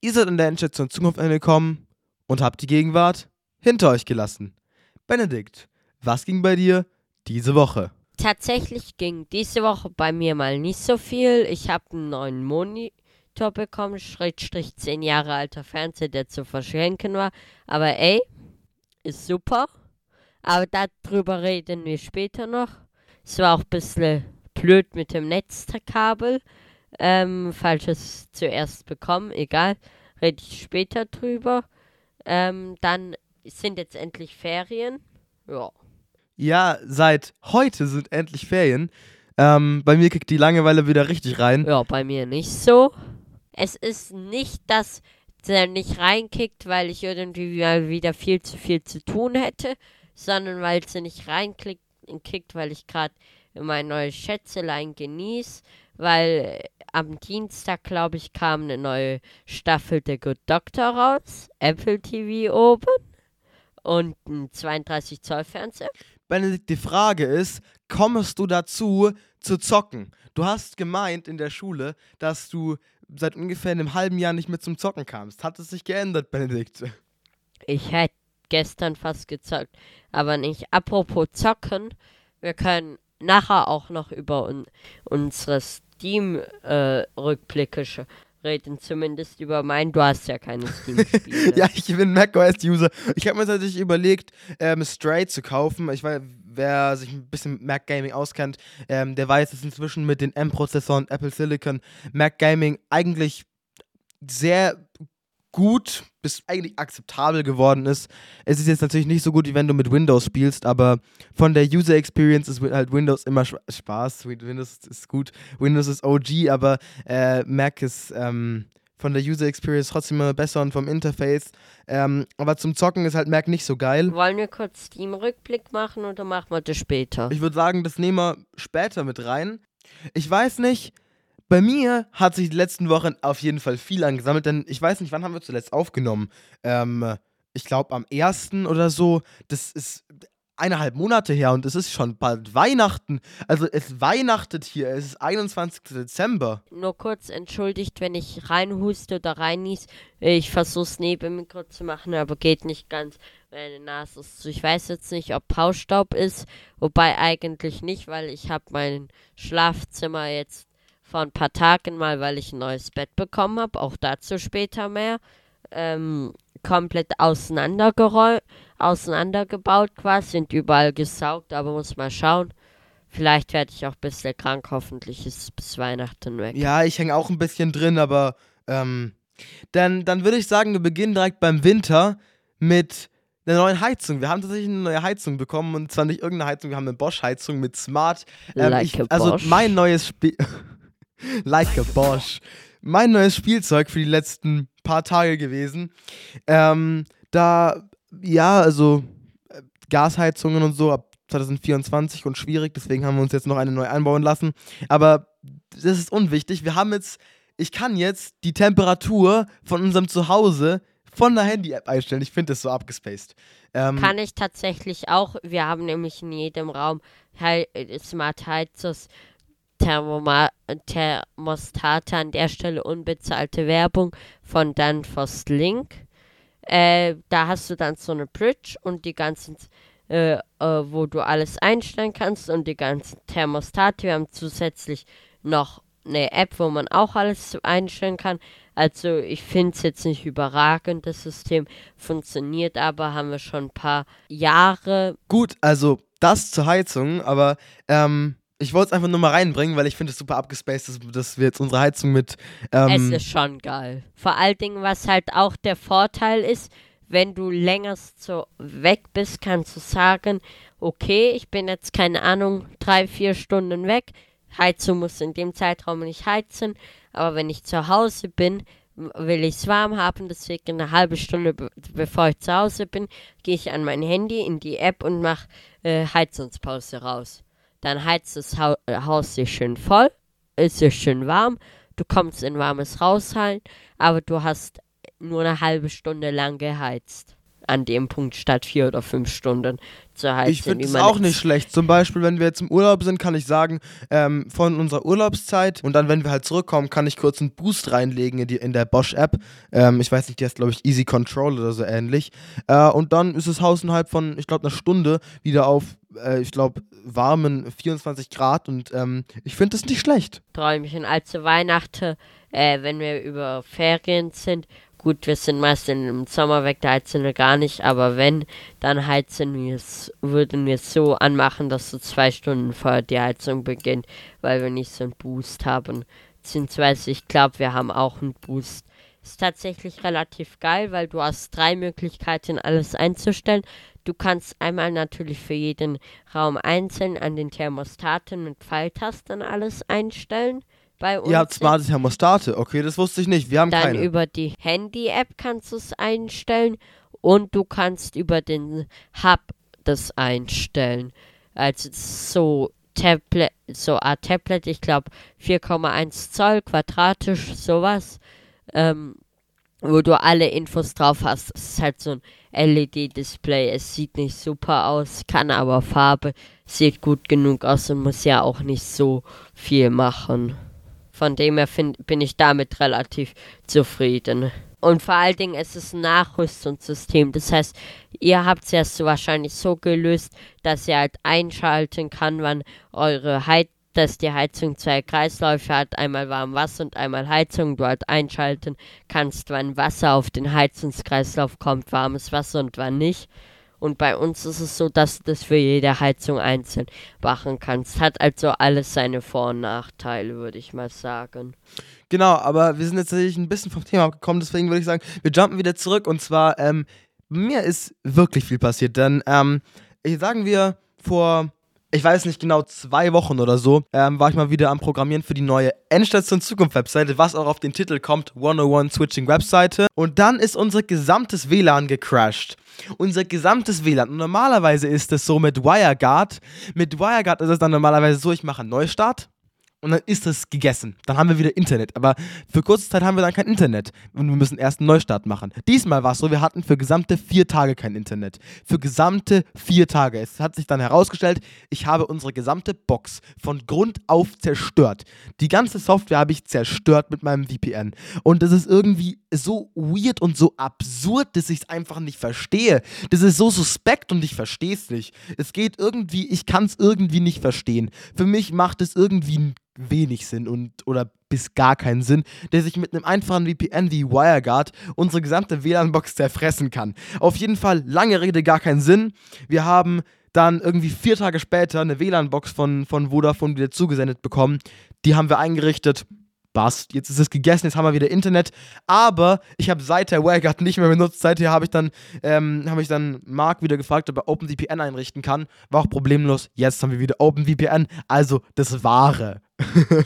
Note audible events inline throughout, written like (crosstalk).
Ihr seid in der Endstation Zukunft angekommen und habt die Gegenwart hinter euch gelassen. Benedikt, was ging bei dir diese Woche? Tatsächlich ging diese Woche bei mir mal nicht so viel. Ich habe einen neuen Monitor bekommen, Schrägstrich 10 Jahre alter Fernseher, der zu verschenken war. Aber ey, ist super. Aber darüber reden wir später noch. Es war auch ein bisschen blöd mit dem Netzkabel. Ähm, falsches zuerst bekommen, egal. Rede ich später drüber. Ähm, dann sind jetzt endlich Ferien. Ja. Ja, seit heute sind endlich Ferien. Ähm, bei mir kickt die Langeweile wieder richtig rein. Ja, bei mir nicht so. Es ist nicht, dass der nicht reinkickt, weil ich irgendwie mal wieder viel zu viel zu tun hätte, sondern weil sie nicht reinkickt, weil ich gerade mein neues Schätzelein genieße, weil am Dienstag, glaube ich, kam eine neue Staffel The Good Doctor raus, Apple TV oben und ein 32 Zoll Fernseher. Benedikt, die Frage ist, kommst du dazu zu zocken? Du hast gemeint in der Schule, dass du seit ungefähr einem halben Jahr nicht mehr zum Zocken kamst. Hat es sich geändert, Benedikt? Ich hätte gestern fast gezockt, aber nicht. Apropos zocken, wir können nachher auch noch über un unsere Steam-Rückblicke äh, reden, zumindest über meinen. Du hast ja keine Steam-Spiele. (laughs) ja, ich bin macOS-User. Ich habe mir tatsächlich überlegt, ähm, Stray zu kaufen. Ich weiß, wer sich ein bisschen mit Mac Gaming auskennt, ähm, der weiß, dass inzwischen mit den M-Prozessoren Apple Silicon Mac Gaming eigentlich sehr gut bis eigentlich akzeptabel geworden ist. Es ist jetzt natürlich nicht so gut, wie wenn du mit Windows spielst, aber von der User Experience ist halt Windows immer Spaß. Windows ist gut, Windows ist OG, aber äh, Mac ist ähm, von der User Experience trotzdem immer besser und vom Interface. Ähm, aber zum Zocken ist halt Mac nicht so geil. Wollen wir kurz Steam-Rückblick machen oder machen wir das später? Ich würde sagen, das nehmen wir später mit rein. Ich weiß nicht, bei mir hat sich die letzten Wochen auf jeden Fall viel angesammelt, denn ich weiß nicht, wann haben wir zuletzt aufgenommen? Ähm, ich glaube am 1. oder so. Das ist eineinhalb Monate her und es ist schon bald Weihnachten. Also es weihnachtet hier, es ist 21. Dezember. Nur kurz entschuldigt, wenn ich reinhuste oder reinnies. Ich versuche es neben mir kurz zu machen, aber geht nicht ganz. Meine Nase ist zu. Ich weiß jetzt nicht, ob Hausstaub ist, wobei eigentlich nicht, weil ich habe mein Schlafzimmer jetzt vor ein paar Tagen mal, weil ich ein neues Bett bekommen habe, auch dazu später mehr, ähm, komplett auseinandergeräumt, auseinandergebaut quasi, sind überall gesaugt, aber muss mal schauen. Vielleicht werde ich auch ein bisschen krank, hoffentlich ist es bis Weihnachten weg. Ja, ich hänge auch ein bisschen drin, aber ähm, dann, dann würde ich sagen, wir beginnen direkt beim Winter mit einer neuen Heizung. Wir haben tatsächlich eine neue Heizung bekommen und zwar nicht irgendeine Heizung, wir haben eine Bosch-Heizung mit Smart. Ähm, like ich, also mein neues Spiel. (laughs) (laughs) like a Bosch. Mein neues Spielzeug für die letzten paar Tage gewesen. Ähm, da, ja, also äh, Gasheizungen und so ab 2024 und schwierig, deswegen haben wir uns jetzt noch eine neu einbauen lassen. Aber das ist unwichtig. Wir haben jetzt, ich kann jetzt die Temperatur von unserem Zuhause von der Handy-App einstellen. Ich finde das so abgespaced. Ähm, kann ich tatsächlich auch. Wir haben nämlich in jedem Raum Smart Heizers Thermoma Thermostate an der Stelle unbezahlte Werbung von Danfoss Link. Äh, da hast du dann so eine Bridge und die ganzen, äh, äh, wo du alles einstellen kannst und die ganzen Thermostate. Wir haben zusätzlich noch eine App, wo man auch alles einstellen kann. Also ich finde es jetzt nicht überragend, das System funktioniert, aber haben wir schon ein paar Jahre. Gut, also das zur Heizung, aber ähm, ich wollte es einfach nur mal reinbringen, weil ich finde es super abgespaced, dass, dass, wir jetzt unsere Heizung mit. Ähm es ist schon geil. Vor allen Dingen, was halt auch der Vorteil ist, wenn du länger so weg bist, kannst du sagen, okay, ich bin jetzt keine Ahnung, drei, vier Stunden weg. Heizung muss in dem Zeitraum nicht heizen, aber wenn ich zu Hause bin, will ich es warm haben, deswegen eine halbe Stunde be bevor ich zu Hause bin, gehe ich an mein Handy in die App und mache äh, Heizungspause raus. Dann heizt das ha äh, Haus sich schön voll, ist sich schön warm, du kommst in warmes rein, aber du hast nur eine halbe Stunde lang geheizt. an dem Punkt statt vier oder fünf Stunden zu heizen. Ich finde es auch nicht schlecht. Zum Beispiel, wenn wir jetzt im Urlaub sind, kann ich sagen, ähm, von unserer Urlaubszeit und dann, wenn wir halt zurückkommen, kann ich kurz einen Boost reinlegen in, die, in der Bosch-App. Ähm, ich weiß nicht, die heißt, glaube ich, Easy Control oder so ähnlich. Äh, und dann ist das Haus innerhalb von, ich glaube, einer Stunde wieder auf, äh, ich glaube, warmen 24 Grad und ähm, ich finde das nicht schlecht. Träumchen. Also Weihnachten, äh, wenn wir über Ferien sind, Gut, wir sind meist im Sommer weg, da heizen wir gar nicht, aber wenn, dann heizen wir es, würden wir es so anmachen, dass so zwei Stunden vor die Heizung beginnt, weil wir nicht so einen Boost haben. Beziehungsweise, ich glaube, wir haben auch einen Boost. Ist tatsächlich relativ geil, weil du hast drei Möglichkeiten, alles einzustellen. Du kannst einmal natürlich für jeden Raum einzeln an den Thermostaten mit Pfeiltasten alles einstellen bei uns. Ihr habt smarte Thermostate, okay, das wusste ich nicht. Wir haben Dann keine. über die Handy-App kannst du es einstellen und du kannst über den Hub das einstellen. Also so Tablet, so Art Tablet, ich glaube 4,1 Zoll, quadratisch, sowas, ähm, wo du alle Infos drauf hast. Es ist halt so ein LED-Display. Es sieht nicht super aus, kann aber Farbe, sieht gut genug aus und muss ja auch nicht so viel machen. Von dem her find, bin ich damit relativ zufrieden. Und vor allen Dingen ist es ein Nachrüstungssystem. Das heißt, ihr habt es ja so wahrscheinlich so gelöst, dass ihr halt einschalten kann, wann eure Heizung, dass die Heizung zwei Kreisläufe hat, einmal warm Wasser und einmal Heizung. Halt einschalten kannst, wann Wasser auf den Heizungskreislauf kommt, warmes Wasser und wann nicht. Und bei uns ist es so, dass du das für jede Heizung einzeln machen kannst. Hat also alles seine Vor- und Nachteile, würde ich mal sagen. Genau, aber wir sind jetzt tatsächlich ein bisschen vom Thema abgekommen, deswegen würde ich sagen, wir jumpen wieder zurück und zwar, ähm, mir ist wirklich viel passiert, denn, ähm, sagen wir, vor ich weiß nicht genau, zwei Wochen oder so, ähm, war ich mal wieder am Programmieren für die neue Endstation Zukunft Webseite, was auch auf den Titel kommt, 101 Switching Webseite. Und dann ist unser gesamtes WLAN gecrashed. Unser gesamtes WLAN. Normalerweise ist es so mit WireGuard. Mit WireGuard ist es dann normalerweise so, ich mache einen Neustart und dann ist es gegessen. Dann haben wir wieder Internet. Aber für kurze Zeit haben wir dann kein Internet. Und wir müssen erst einen Neustart machen. Diesmal war es so, wir hatten für gesamte vier Tage kein Internet. Für gesamte vier Tage. Es hat sich dann herausgestellt, ich habe unsere gesamte Box von Grund auf zerstört. Die ganze Software habe ich zerstört mit meinem VPN. Und das ist irgendwie so weird und so absurd, dass ich es einfach nicht verstehe. Das ist so suspekt und ich verstehe es nicht. Es geht irgendwie, ich kann es irgendwie nicht verstehen. Für mich macht es irgendwie wenig Sinn und oder bis gar keinen Sinn, der sich mit einem einfachen VPN wie WireGuard unsere gesamte WLAN-Box zerfressen kann. Auf jeden Fall, lange Rede, gar keinen Sinn. Wir haben dann irgendwie vier Tage später eine WLAN-Box von, von Vodafone wieder zugesendet bekommen. Die haben wir eingerichtet. Bast. Jetzt ist es gegessen, jetzt haben wir wieder Internet. Aber ich habe seit der WireGuard nicht mehr benutzt. Seither habe ich dann, ähm, habe ich dann Mark wieder gefragt, ob er OpenVPN einrichten kann. War auch problemlos. Jetzt haben wir wieder OpenVPN. Also das Wahre.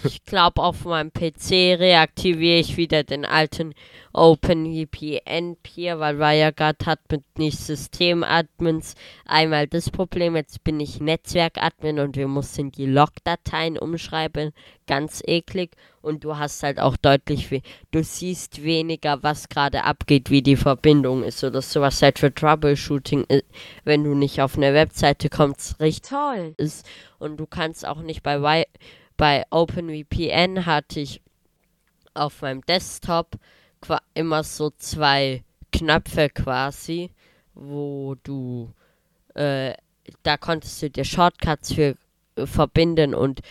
Ich glaube, auf meinem PC reaktiviere ich wieder den alten OpenVPN-Peer, weil WireGuard hat mit nicht Systemadmins einmal das Problem, jetzt bin ich Netzwerkadmin und wir mussten die Logdateien umschreiben, ganz eklig. Und du hast halt auch deutlich, wie du siehst weniger, was gerade abgeht, wie die Verbindung ist oder sowas halt für Troubleshooting, wenn du nicht auf eine Webseite kommst, richtig toll. ist. Und du kannst auch nicht bei Wi bei OpenVPN hatte ich auf meinem Desktop immer so zwei Knöpfe quasi, wo du, äh, da konntest du dir Shortcuts für äh, verbinden und,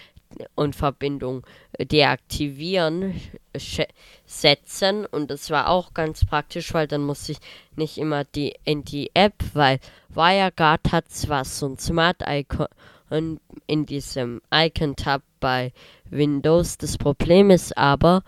und Verbindung deaktivieren, setzen. Und das war auch ganz praktisch, weil dann musste ich nicht immer die in die App, weil WireGuard hat zwar so ein Smart Icon in diesem Icon-Tab bei Windows. Das Problem ist aber,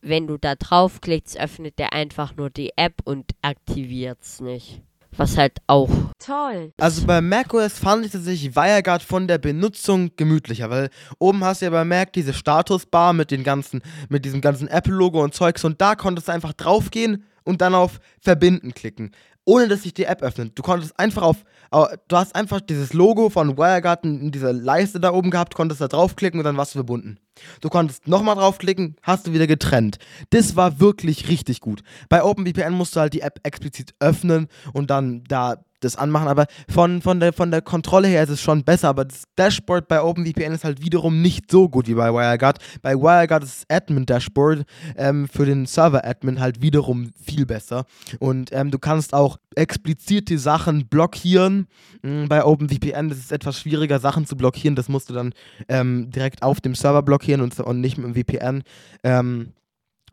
wenn du da draufklickst, öffnet der einfach nur die App und aktiviert es nicht. Was halt auch toll. Also bei macOS fand ich tatsächlich WireGuard von der Benutzung gemütlicher, weil oben hast du ja bei Mac diese Statusbar mit den ganzen, mit diesem ganzen Apple-Logo und Zeugs und da konntest du einfach draufgehen und dann auf Verbinden klicken ohne dass sich die App öffnet. Du konntest einfach auf, du hast einfach dieses Logo von WireGuard in dieser Leiste da oben gehabt, konntest da draufklicken und dann warst du verbunden. Du konntest nochmal draufklicken, hast du wieder getrennt. Das war wirklich richtig gut. Bei OpenVPN musst du halt die App explizit öffnen und dann da das anmachen, aber von, von, der, von der Kontrolle her ist es schon besser, aber das Dashboard bei OpenVPN ist halt wiederum nicht so gut wie bei WireGuard. Bei WireGuard ist das Admin-Dashboard ähm, für den Server-Admin halt wiederum viel besser und ähm, du kannst auch explizit die Sachen blockieren. Mhm, bei OpenVPN ist es etwas schwieriger, Sachen zu blockieren, das musst du dann ähm, direkt auf dem Server blockieren und, und nicht mit dem VPN.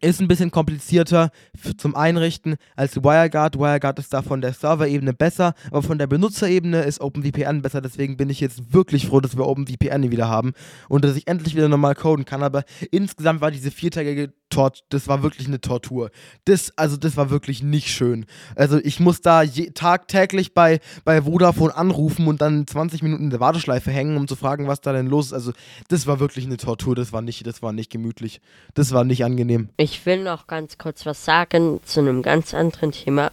Ist ein bisschen komplizierter zum Einrichten als WireGuard. WireGuard ist da von der Serverebene besser, aber von der Benutzerebene ist OpenVPN besser. Deswegen bin ich jetzt wirklich froh, dass wir OpenVPN wieder haben und dass ich endlich wieder normal coden kann. Aber insgesamt war diese viertägige Tort, das war wirklich eine Tortur. Das, also das war wirklich nicht schön. Also ich muss da je, tagtäglich bei, bei Vodafone anrufen und dann 20 Minuten in der Warteschleife hängen, um zu fragen, was da denn los ist. Also das war wirklich eine Tortur, das war nicht, das war nicht gemütlich. Das war nicht angenehm. Will noch ganz kurz was sagen zu einem ganz anderen Thema.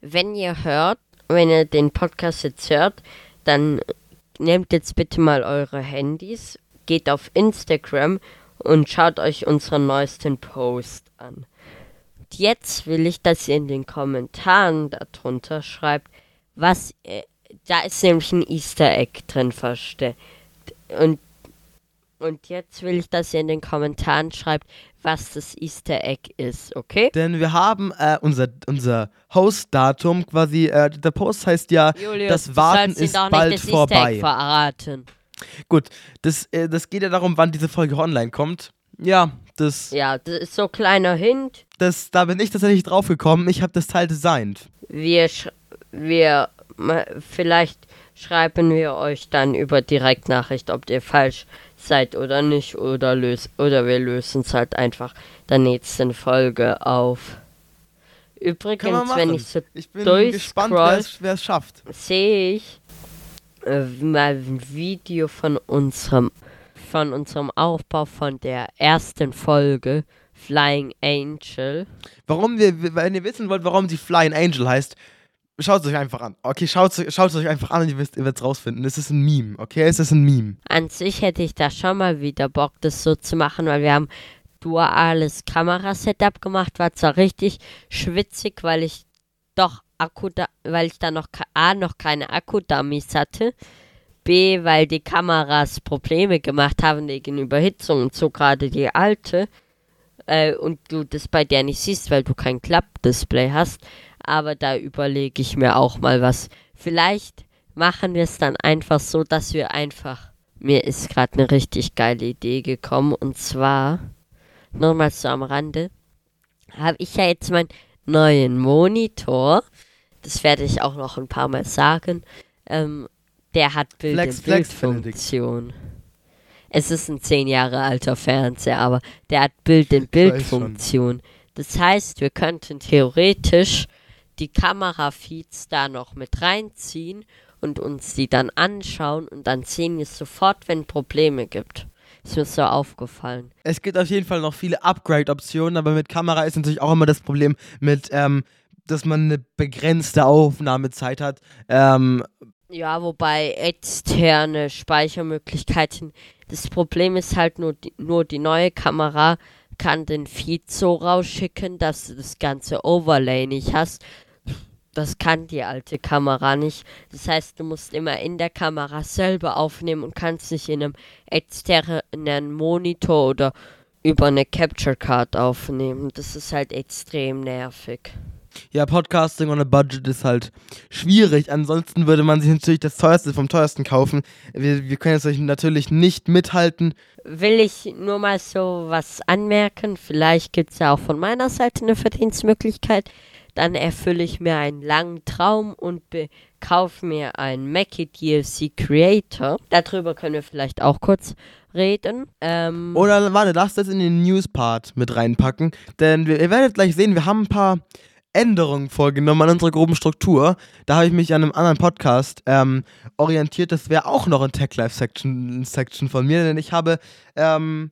Wenn ihr hört, wenn ihr den Podcast jetzt hört, dann nehmt jetzt bitte mal eure Handys, geht auf Instagram und schaut euch unseren neuesten Post an. Und jetzt will ich, dass ihr in den Kommentaren darunter schreibt, was. Äh, da ist nämlich ein Easter Egg drin versteckt. Und, und jetzt will ich, dass ihr in den Kommentaren schreibt, was das Easter Egg ist, okay? Denn wir haben äh, unser, unser Host-Datum quasi, äh, der Post heißt ja, Julius, das Warten ist bald vorbei. verraten. Gut, das, äh, das geht ja darum, wann diese Folge online kommt. Ja, das. Ja, das ist so ein kleiner Hint. Das, da bin ich tatsächlich drauf gekommen. Ich habe das Teil designt. Wir, wir, vielleicht schreiben wir euch dann über Direktnachricht, ob ihr falsch seid oder nicht, oder löst, oder wir lösen es halt einfach der nächsten Folge auf. Übrigens, wenn ich so ich bin gespannt, wer es schafft. Sehe ich, äh, mal ein Video von unserem von unserem Aufbau von der ersten Folge Flying Angel. Warum wir, wenn ihr wissen wollt, warum sie Flying Angel heißt, schaut es euch einfach an. Okay, schaut es euch einfach an und ihr, werdet es rausfinden. Es ist ein Meme, okay? Es ist ein Meme. An sich hätte ich da schon mal wieder Bock, das so zu machen, weil wir haben duales Kamerasetup gemacht. War zwar richtig schwitzig, weil ich doch Akku, da, weil ich da noch A, noch keine Akku-Dummies hatte. B, weil die Kameras Probleme gemacht haben wegen Überhitzung und so gerade die alte. Äh, und du das bei der nicht siehst, weil du kein Klappdisplay hast. Aber da überlege ich mir auch mal was. Vielleicht machen wir es dann einfach so, dass wir einfach. Mir ist gerade eine richtig geile Idee gekommen. Und zwar, nochmal so am Rande, habe ich ja jetzt meinen neuen Monitor das werde ich auch noch ein paar Mal sagen, ähm, der hat Bild-in-Bild-Funktion. Es ist ein zehn Jahre alter Fernseher, aber der hat Bild-in-Bild-Funktion. Das heißt, wir könnten theoretisch die Kamerafeeds da noch mit reinziehen und uns die dann anschauen und dann sehen wir sofort, wenn Probleme gibt. Ist mir so aufgefallen. Es gibt auf jeden Fall noch viele Upgrade-Optionen, aber mit Kamera ist natürlich auch immer das Problem mit ähm, dass man eine begrenzte Aufnahmezeit hat. Ähm, ja, wobei externe Speichermöglichkeiten. Das Problem ist halt nur die, nur die neue Kamera kann den Feed so rausschicken, dass du das ganze Overlay nicht hast. Das kann die alte Kamera nicht. Das heißt, du musst immer in der Kamera selber aufnehmen und kannst nicht in einem externen Monitor oder über eine Capture Card aufnehmen. Das ist halt extrem nervig ja, Podcasting on a Budget ist halt schwierig. Ansonsten würde man sich natürlich das teuerste vom teuersten kaufen. Wir, wir können jetzt natürlich nicht mithalten. Will ich nur mal so was anmerken? Vielleicht gibt es ja auch von meiner Seite eine Verdienstmöglichkeit. Dann erfülle ich mir einen langen Traum und kaufe mir einen Mackie DLC Creator. Darüber können wir vielleicht auch kurz reden. Ähm Oder warte, lass das in den News-Part mit reinpacken. Denn wir, ihr werdet gleich sehen, wir haben ein paar Änderungen vorgenommen an unserer groben Struktur. Da habe ich mich an einem anderen Podcast ähm, orientiert. Das wäre auch noch ein Tech Life Section, Section von mir, denn ich habe ähm,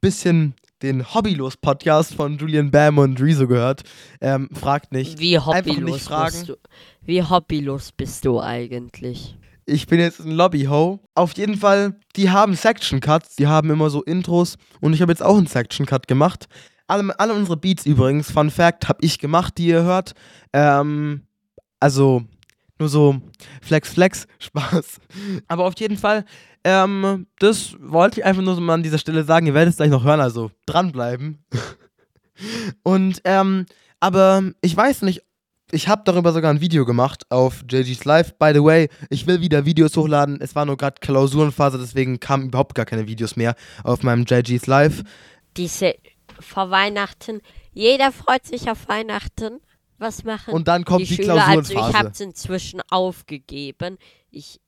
bisschen den Hobbylos-Podcast von Julian Bam und Rezo gehört. Ähm, fragt nicht. Wie hobbylos nicht fragen. bist du? Wie hobbylos bist du eigentlich? Ich bin jetzt ein Lobby-Ho. Auf jeden Fall, die haben Section-Cuts, die haben immer so Intros und ich habe jetzt auch einen Section-Cut gemacht. Alle, alle unsere Beats übrigens, Fun Fact, habe ich gemacht, die ihr hört. Ähm, also, nur so Flex, Flex, (laughs) Spaß. Aber auf jeden Fall, ähm, das wollte ich einfach nur so mal an dieser Stelle sagen. Ihr werdet es gleich noch hören, also dranbleiben. (laughs) Und, ähm, aber ich weiß nicht, ich habe darüber sogar ein Video gemacht auf JG's Live. By the way, ich will wieder Videos hochladen. Es war nur gerade Klausurenphase, deswegen kamen überhaupt gar keine Videos mehr auf meinem JG's Live. Diese vor Weihnachten. Jeder freut sich auf Weihnachten. Was machen Und dann kommt die, Schüler? Also ich Klausurenphase. habe es inzwischen aufgegeben. Ich,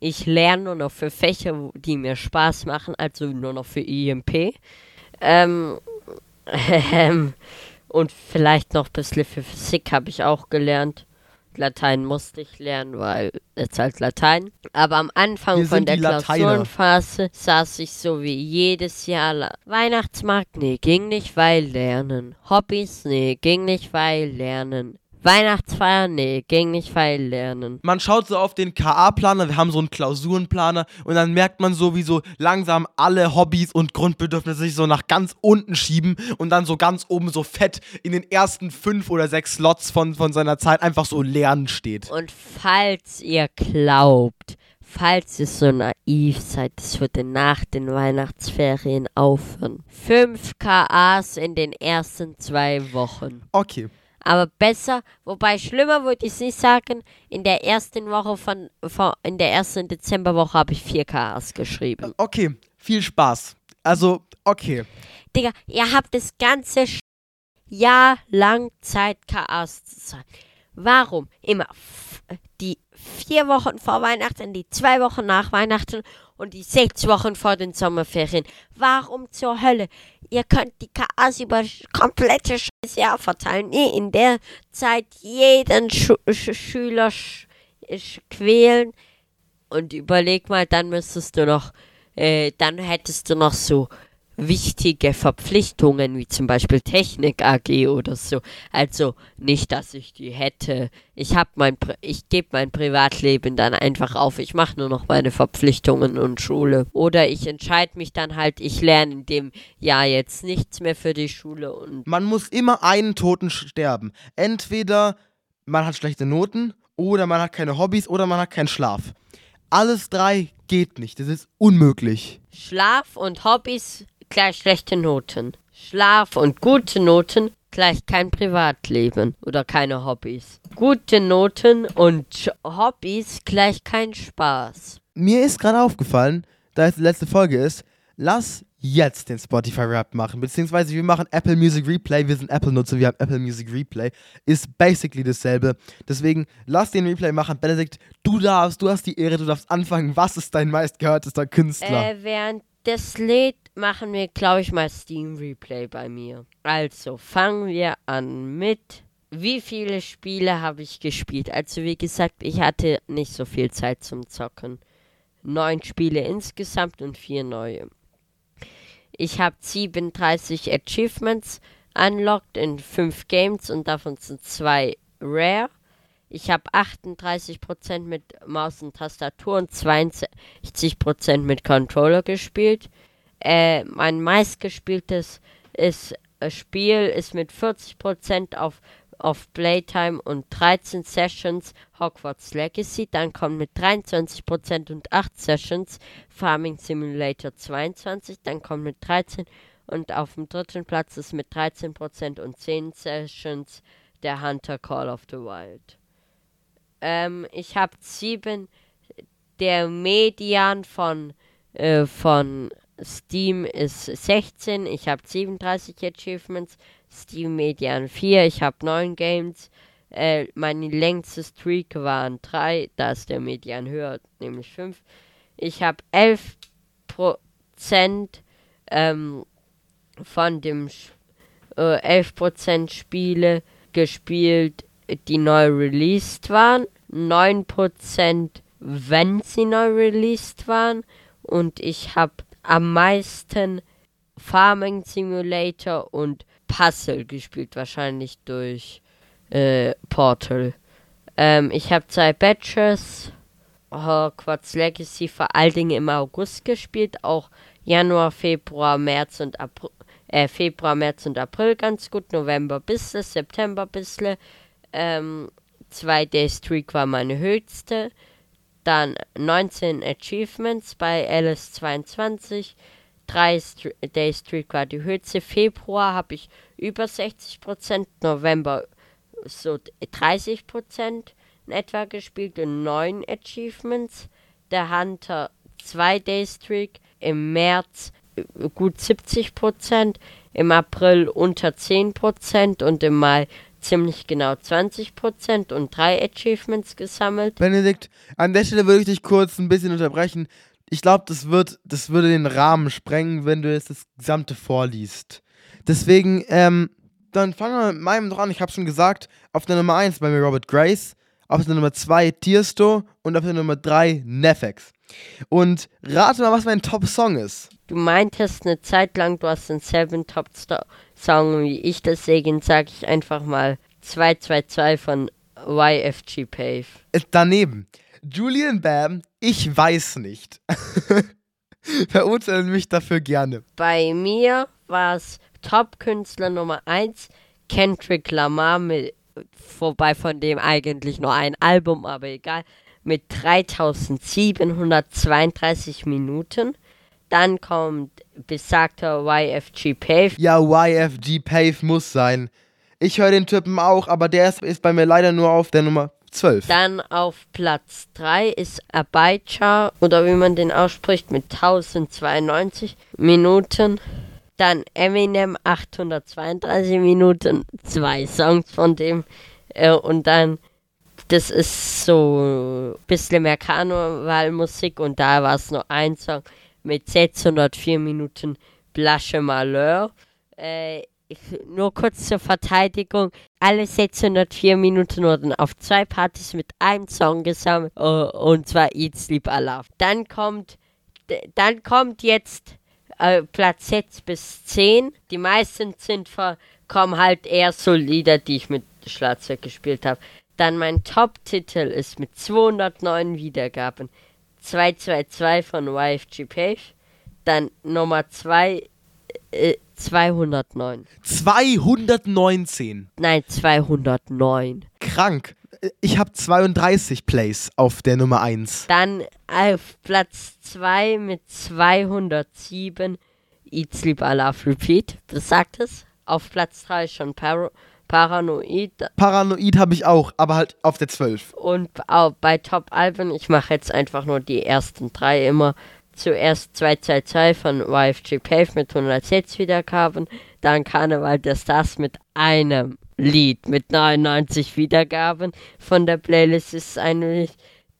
ich lerne nur noch für Fächer, die mir Spaß machen, also nur noch für IMP. Ähm, (laughs) ähm, und vielleicht noch ein bisschen für Physik habe ich auch gelernt. Latein musste ich lernen, weil es halt Latein. Aber am Anfang Wir von der. Klausurenphase saß ich so wie jedes Jahr. Weihnachtsmarkt? Nee, ging nicht, weil lernen. Hobbys? Nee, ging nicht, weil lernen. Weihnachtsfeier? Nee, ging nicht, weil lernen. man schaut so auf den KA-Planer, wir haben so einen Klausurenplaner und dann merkt man so, wie so langsam alle Hobbys und Grundbedürfnisse sich so nach ganz unten schieben und dann so ganz oben so fett in den ersten fünf oder sechs Slots von, von seiner Zeit einfach so Lernen steht. Und falls ihr glaubt, falls ihr so naiv seid, es würde nach den Weihnachtsferien aufhören. Fünf KAs in den ersten zwei Wochen. Okay. Aber besser, wobei schlimmer würde ich nicht sagen, in der ersten Woche von, von in der ersten Dezemberwoche habe ich vier KAs geschrieben. Okay, viel Spaß. Also, okay. Digga, ihr habt das ganze Sch- Jahr lang Zeit, KAs zu sagen. Warum immer die vier Wochen vor Weihnachten, die zwei Wochen nach Weihnachten und die sechs Wochen vor den Sommerferien? Warum zur Hölle? Ihr könnt die KAs über komplette scheiß Jahr verteilen. Nee, in der Zeit jeden Schu Sch Schüler sch sch quälen. Und überleg mal, dann müsstest du noch, äh, dann hättest du noch so wichtige Verpflichtungen, wie zum Beispiel Technik AG oder so. Also nicht, dass ich die hätte. Ich hab mein, Pri- ich gebe mein Privatleben dann einfach auf. Ich mache nur noch meine Verpflichtungen und Schule. Oder ich entscheide mich dann halt, ich lerne in dem Jahr jetzt nichts mehr für die Schule und Man muss immer einen Toten sterben. Entweder man hat schlechte Noten oder man hat keine Hobbys oder man hat keinen Schlaf. Alles drei geht nicht. Das ist unmöglich. Schlaf und Hobbys gleich schlechte Noten. Schlaf und gute Noten gleich kein Privatleben oder keine Hobbys. Gute Noten und Hobbys gleich kein Spaß. Mir ist gerade aufgefallen, da es die letzte Folge ist, lass jetzt den Spotify Rap machen. Beziehungsweise wir machen Apple Music Replay. Wir sind Apple-Nutzer, wir haben Apple Music Replay. Ist basically dasselbe. Deswegen lass den Replay machen. Benedikt, du darfst, du hast die Ehre, du darfst anfangen. Was ist dein meistgehörtester Künstler? Äh, während das Lied machen wir, glaube ich, mal Steam Replay bei mir. Also fangen wir an mit. Wie viele Spiele habe ich gespielt? Also wie gesagt, ich hatte nicht so viel Zeit zum Zocken. Neun Spiele insgesamt und vier neue. Ich habe 37 Achievements unlocked in fünf Games und davon sind zwei Rare. Ich habe 38% mit Maus und Tastatur und 62% mit Controller gespielt. Äh, mein meistgespieltes ist, äh, Spiel ist mit 40% auf, auf Playtime und 13 Sessions Hogwarts Legacy. Dann kommt mit 23% und 8 Sessions Farming Simulator 22. Dann kommt mit 13 und auf dem dritten Platz ist mit 13% und 10 Sessions der Hunter Call of the Wild. Ähm, ich habe sieben. Der Median von, äh, von Steam ist 16. Ich habe 37 Achievements. Steam Median 4. Ich habe 9 Games. Äh, meine längste Streak waren 3. Da ist der Median höher, nämlich 5. Ich habe 11% ähm, von dem Sch- äh, 11% Spiele gespielt, die neu released waren. 9% wenn sie neu released waren. Und ich habe am meisten Farming Simulator und Puzzle gespielt, wahrscheinlich durch äh, Portal. Ähm, ich habe zwei Batches, Hogwarts Legacy vor allen Dingen im August gespielt, auch Januar, Februar, März und April, äh, Februar, März und April ganz gut, November bisschen, September bisschen. Ähm, zwei Day Streak war meine höchste. Dann 19 Achievements bei Alice 22. 3 Day Streak war die höchste. Februar habe ich über 60%, November so 30% in etwa gespielt und 9 Achievements. Der Hunter 2 Day Streak. Im März gut 70%, im April unter 10% und im Mai ziemlich genau 20% und drei Achievements gesammelt. Benedikt, an der Stelle würde ich dich kurz ein bisschen unterbrechen. Ich glaube, das wird, das würde den Rahmen sprengen, wenn du jetzt das Gesamte vorliest. Deswegen, ähm, dann fangen wir mit meinem dran. Ich habe schon gesagt, auf der Nummer 1 bei mir Robert Grace, auf der Nummer 2 Tiesto und auf der Nummer 3 Nefex. Und rate mal, was mein Top-Song ist. Du meintest eine Zeit lang, du hast einen Seven Top-Song wie ich, deswegen sage ich einfach mal 222 von YFG Pave. Ist daneben. Julian Bam, ich weiß nicht. (laughs) Verurteilen mich dafür gerne. Bei mir war es Top-Künstler Nummer 1, Kendrick Lamar, mit, vorbei von dem eigentlich nur ein Album, aber egal mit 3732 Minuten. Dann kommt besagter YFG Pave. Ja, YFG Pave muss sein. Ich höre den Typen auch, aber der ist, ist bei mir leider nur auf der Nummer 12. Dann auf Platz 3 ist Abaicha, oder wie man den ausspricht, mit 1092 Minuten. Dann Eminem 832 Minuten, zwei Songs von dem. Äh, und dann das ist so ein bisschen mehr Karnevalmusik und da war es nur ein Song mit 604 Minuten Blasche Malheur. Äh, nur kurz zur Verteidigung. Alle 604 Minuten wurden auf zwei Partys mit einem Song gesammelt uh, und zwar Eat Sleep Alive. Dann kommt, dann kommt jetzt äh, Platz 6 bis 10. Die meisten sind kommen halt eher so Lieder, die ich mit Schlagzeug gespielt habe. Dann mein Top-Titel ist mit 209 Wiedergaben 222 von YFG Page. Dann Nummer 2 äh, 209. 219? Nein, 209. Krank. Ich habe 32 Plays auf der Nummer 1. Dann auf Platz 2 mit 207 Eat Sleep I Love Repeat. Das sagt es. Auf Platz 3 schon Paro Paranoid. Paranoid habe ich auch, aber halt auf der 12. Und auch bei Top-Alben, ich mache jetzt einfach nur die ersten drei immer. Zuerst 222 von YFG Pave mit 106 Wiedergaben, dann Karneval der Stars mit einem Lied mit 99 Wiedergaben von der Playlist ist ein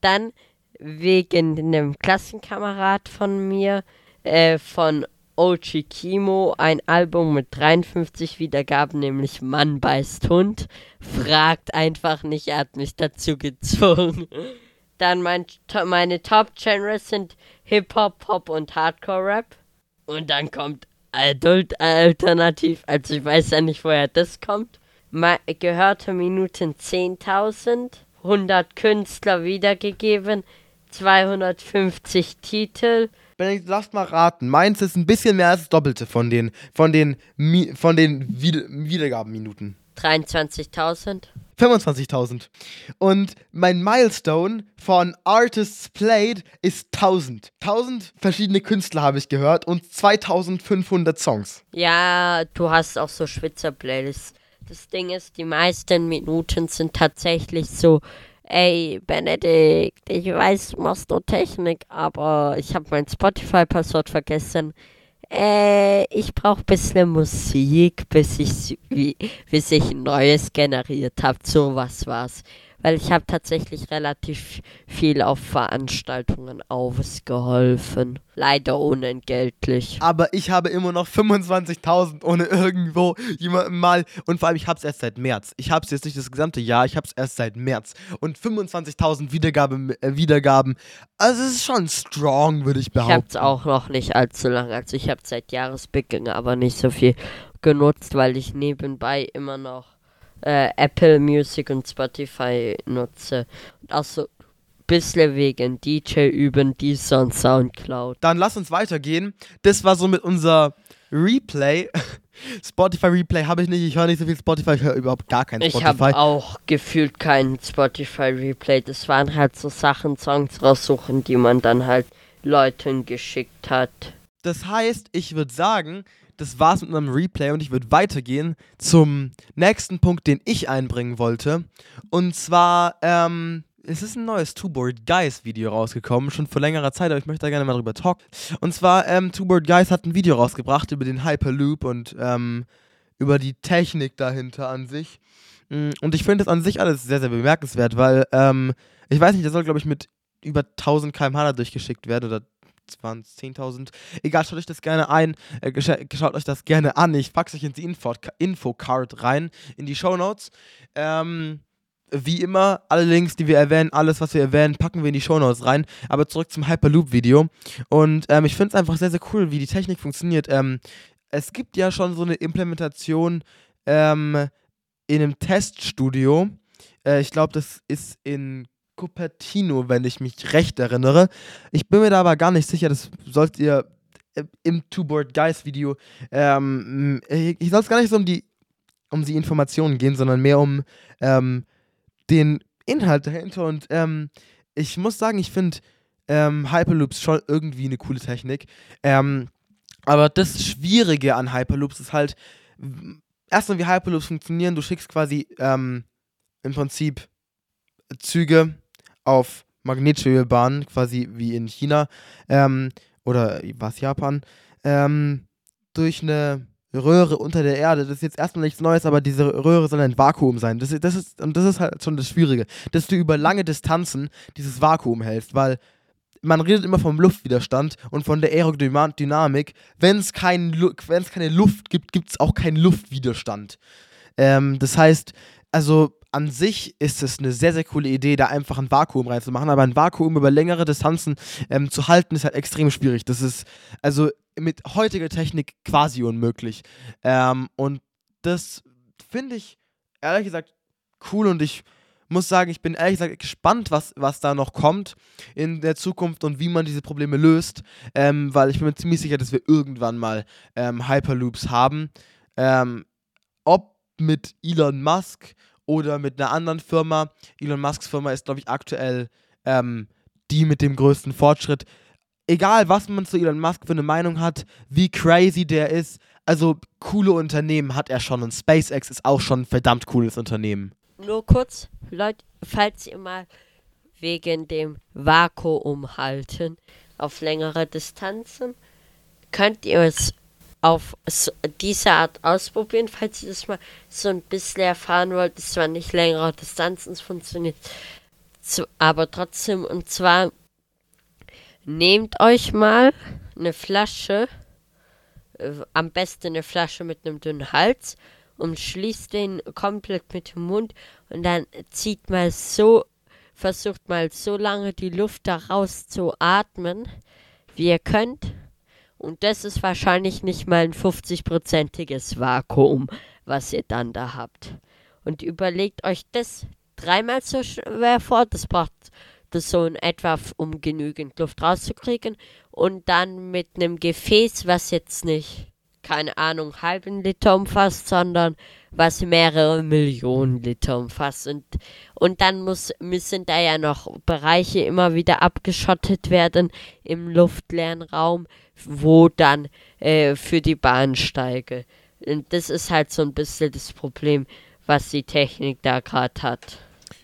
dann wegen einem Klassenkamerad von mir äh, von Ochi Kimo ein Album mit 53 Wiedergaben, nämlich Mann beißt Hund. Fragt einfach nicht, er hat mich dazu gezwungen. (laughs) Dann mein, meine Top-Genres sind Hip-Hop, Pop und Hardcore-Rap. Und dann kommt Adult Alternativ, also ich weiß ja nicht, woher das kommt. Ma gehörte Minuten 10.000, 100 Künstler wiedergegeben, 250 Titel, Benedikt, lass mal raten. Meins ist ein bisschen mehr als das Doppelte von den, von den, von den Wiedergabenminuten. 23.000. 25.000. Und mein Milestone von Artists Played ist 1000. 1000 verschiedene Künstler habe ich gehört und 2500 Songs. Ja, du hast auch so Schwitzer-Playlists. Das Ding ist, die meisten Minuten sind tatsächlich so ey, Benedikt, ich weiß, du machst nur Technik, aber ich habe mein Spotify-Passwort vergessen. Äh, ich brauche ein bisschen Musik, bis ich, wie, bis ich ein neues generiert habe. So was war's. Weil ich habe tatsächlich relativ viel auf Veranstaltungen ausgeholfen. Leider unentgeltlich. Aber ich habe immer noch 25.000 ohne irgendwo jemanden mal. Und vor allem, ich habe es erst seit März. Ich habe es jetzt nicht das gesamte Jahr, ich habe es erst seit März. Und 25.000 Wiedergaben, äh, Wiedergaben. Also es ist schon strong, würde ich behaupten. Ich habe es auch noch nicht allzu lange. Also ich habe seit Jahresbeginn aber nicht so viel genutzt, weil ich nebenbei immer noch äh, Apple Music und Spotify nutze. Und auch so ein bisschen wegen DJ üben, Deezer und Soundcloud. Dann lass uns weitergehen. Das war so mit unser Replay. (laughs) Spotify Replay habe ich nicht. Ich höre nicht so viel Spotify. Ich höre überhaupt gar keinen Spotify. Ich habe auch gefühlt keinen Spotify Replay. Das waren halt so Sachen, Songs raussuchen, die man dann halt Leuten geschickt hat. Das heißt, ich würde sagen, das war's mit meinem Replay und ich würde weitergehen zum nächsten Punkt, den ich einbringen wollte. Und zwar, ähm, es ist ein neues Two-Board Guys Video rausgekommen, schon vor längerer Zeit, aber ich möchte da gerne mal drüber talken. Und zwar, ähm, Two-Board Guys hat ein Video rausgebracht über den Hyperloop und, ähm, über die Technik dahinter an sich. Mm, und ich finde das an sich alles sehr, sehr bemerkenswert, weil, ähm, ich weiß nicht, der soll, glaube ich, mit über 1000 km/h durchgeschickt werden oder waren es 10.000. Egal, schaut euch das gerne ein, äh, schaut euch das gerne an. Ich pack's euch in die Info-Card rein, in die Show Notes. Ähm, wie immer, alle Links, die wir erwähnen, alles, was wir erwähnen, packen wir in die Show Notes rein. Aber zurück zum Hyperloop-Video. Und ähm, ich finde es einfach sehr, sehr cool, wie die Technik funktioniert. Ähm, es gibt ja schon so eine Implementation ähm, in einem Teststudio. Äh, ich glaube, das ist in Cupertino, wenn ich mich recht erinnere. Ich bin mir da aber gar nicht sicher, das sollt ihr äh, im Two-Board Guys Video. Ähm, ich soll es gar nicht so um die, um die Informationen gehen, sondern mehr um ähm, den Inhalt dahinter. Und ähm, ich muss sagen, ich finde ähm, Hyperloops schon irgendwie eine coole Technik. Ähm, aber das Schwierige an Hyperloops ist halt, erstmal wie Hyperloops funktionieren. Du schickst quasi ähm, im Prinzip Züge auf Magnetschwebebahnen, quasi wie in China ähm, oder was Japan, ähm, durch eine Röhre unter der Erde. Das ist jetzt erstmal nichts Neues, aber diese Röhre soll ein Vakuum sein. Das, das ist, und das ist halt schon das Schwierige, dass du über lange Distanzen dieses Vakuum hältst, weil man redet immer vom Luftwiderstand und von der Aerodynamik. Wenn es kein, keine Luft gibt, gibt es auch keinen Luftwiderstand. Ähm, das heißt, also an sich ist es eine sehr, sehr coole Idee, da einfach ein Vakuum reinzumachen, aber ein Vakuum über längere Distanzen ähm, zu halten, ist halt extrem schwierig. Das ist also mit heutiger Technik quasi unmöglich. Ähm, und das finde ich ehrlich gesagt cool und ich muss sagen, ich bin ehrlich gesagt gespannt, was, was da noch kommt in der Zukunft und wie man diese Probleme löst, ähm, weil ich bin mir ziemlich sicher, dass wir irgendwann mal ähm, Hyperloops haben. Ähm, ob mit Elon Musk oder mit einer anderen Firma. Elon Musks Firma ist, glaube ich, aktuell ähm, die mit dem größten Fortschritt. Egal, was man zu Elon Musk für eine Meinung hat, wie crazy der ist, also coole Unternehmen hat er schon und SpaceX ist auch schon ein verdammt cooles Unternehmen. Nur kurz, Leute, falls ihr mal wegen dem Vakuum halten auf längere Distanzen, könnt ihr es auf diese Art ausprobieren, falls ihr das mal so ein bisschen erfahren wollt. Es zwar nicht längere Distanzen funktioniert, aber trotzdem, und zwar nehmt euch mal eine Flasche, äh, am besten eine Flasche mit einem dünnen Hals und schließt den komplett mit dem Mund und dann zieht mal so, versucht mal so lange die Luft daraus zu atmen, wie ihr könnt und das ist wahrscheinlich nicht mal ein 50-prozentiges Vakuum, was ihr dann da habt. Und überlegt euch das dreimal so schwer vor. Das braucht das so in etwa, um genügend Luft rauszukriegen. Und dann mit einem Gefäß, was jetzt nicht, keine Ahnung, halben Liter umfasst, sondern was mehrere Millionen Liter umfasst. Und, und dann muss, müssen da ja noch Bereiche immer wieder abgeschottet werden im luftleeren Raum wo dann äh, für die Bahnsteige. Und das ist halt so ein bisschen das Problem, was die Technik da gerade hat.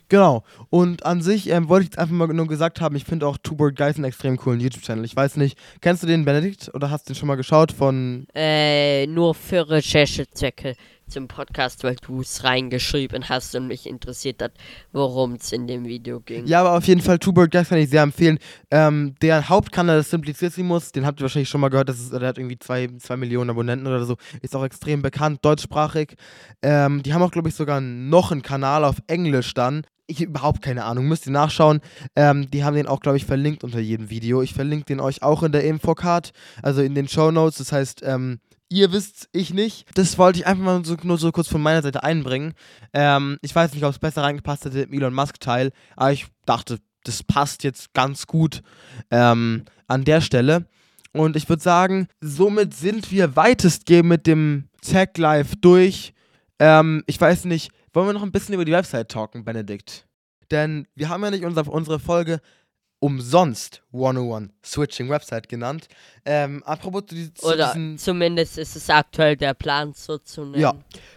Genau. Und an sich ähm, wollte ich jetzt einfach mal nur gesagt haben, ich finde auch Two Bird Guys einen extrem coolen YouTube-Channel. Ich weiß nicht, kennst du den Benedikt oder hast du den schon mal geschaut von. Äh, nur für Recherchezwecke. Zum Podcast, weil du es reingeschrieben hast und mich interessiert hat, worum es in dem Video ging. Ja, aber auf jeden Fall Two Bird Guys kann ich sehr empfehlen. Ähm, der Hauptkanal ist Simplicissimus, den habt ihr wahrscheinlich schon mal gehört, das ist, der hat irgendwie zwei, zwei Millionen Abonnenten oder so, ist auch extrem bekannt, deutschsprachig. Ähm, die haben auch, glaube ich, sogar noch einen Kanal auf Englisch dann. Ich überhaupt keine Ahnung, müsst ihr nachschauen. Ähm, die haben den auch, glaube ich, verlinkt unter jedem Video. Ich verlinke den euch auch in der Infocard, also in den Show Notes. Das heißt, ähm, Ihr wisst's, ich nicht. Das wollte ich einfach mal so, nur so kurz von meiner Seite einbringen. Ähm, ich weiß nicht, ob es besser reingepasst hätte im Elon Musk-Teil, aber ich dachte, das passt jetzt ganz gut ähm, an der Stelle. Und ich würde sagen, somit sind wir weitestgehend mit dem Tech Live durch. Ähm, ich weiß nicht, wollen wir noch ein bisschen über die Website talken, Benedikt? Denn wir haben ja nicht unser, unsere Folge umsonst 101 Switching Website genannt. Ähm, apropos zu, diesen, Oder zu zumindest ist es aktuell der Plan, so zu nennen. Ja.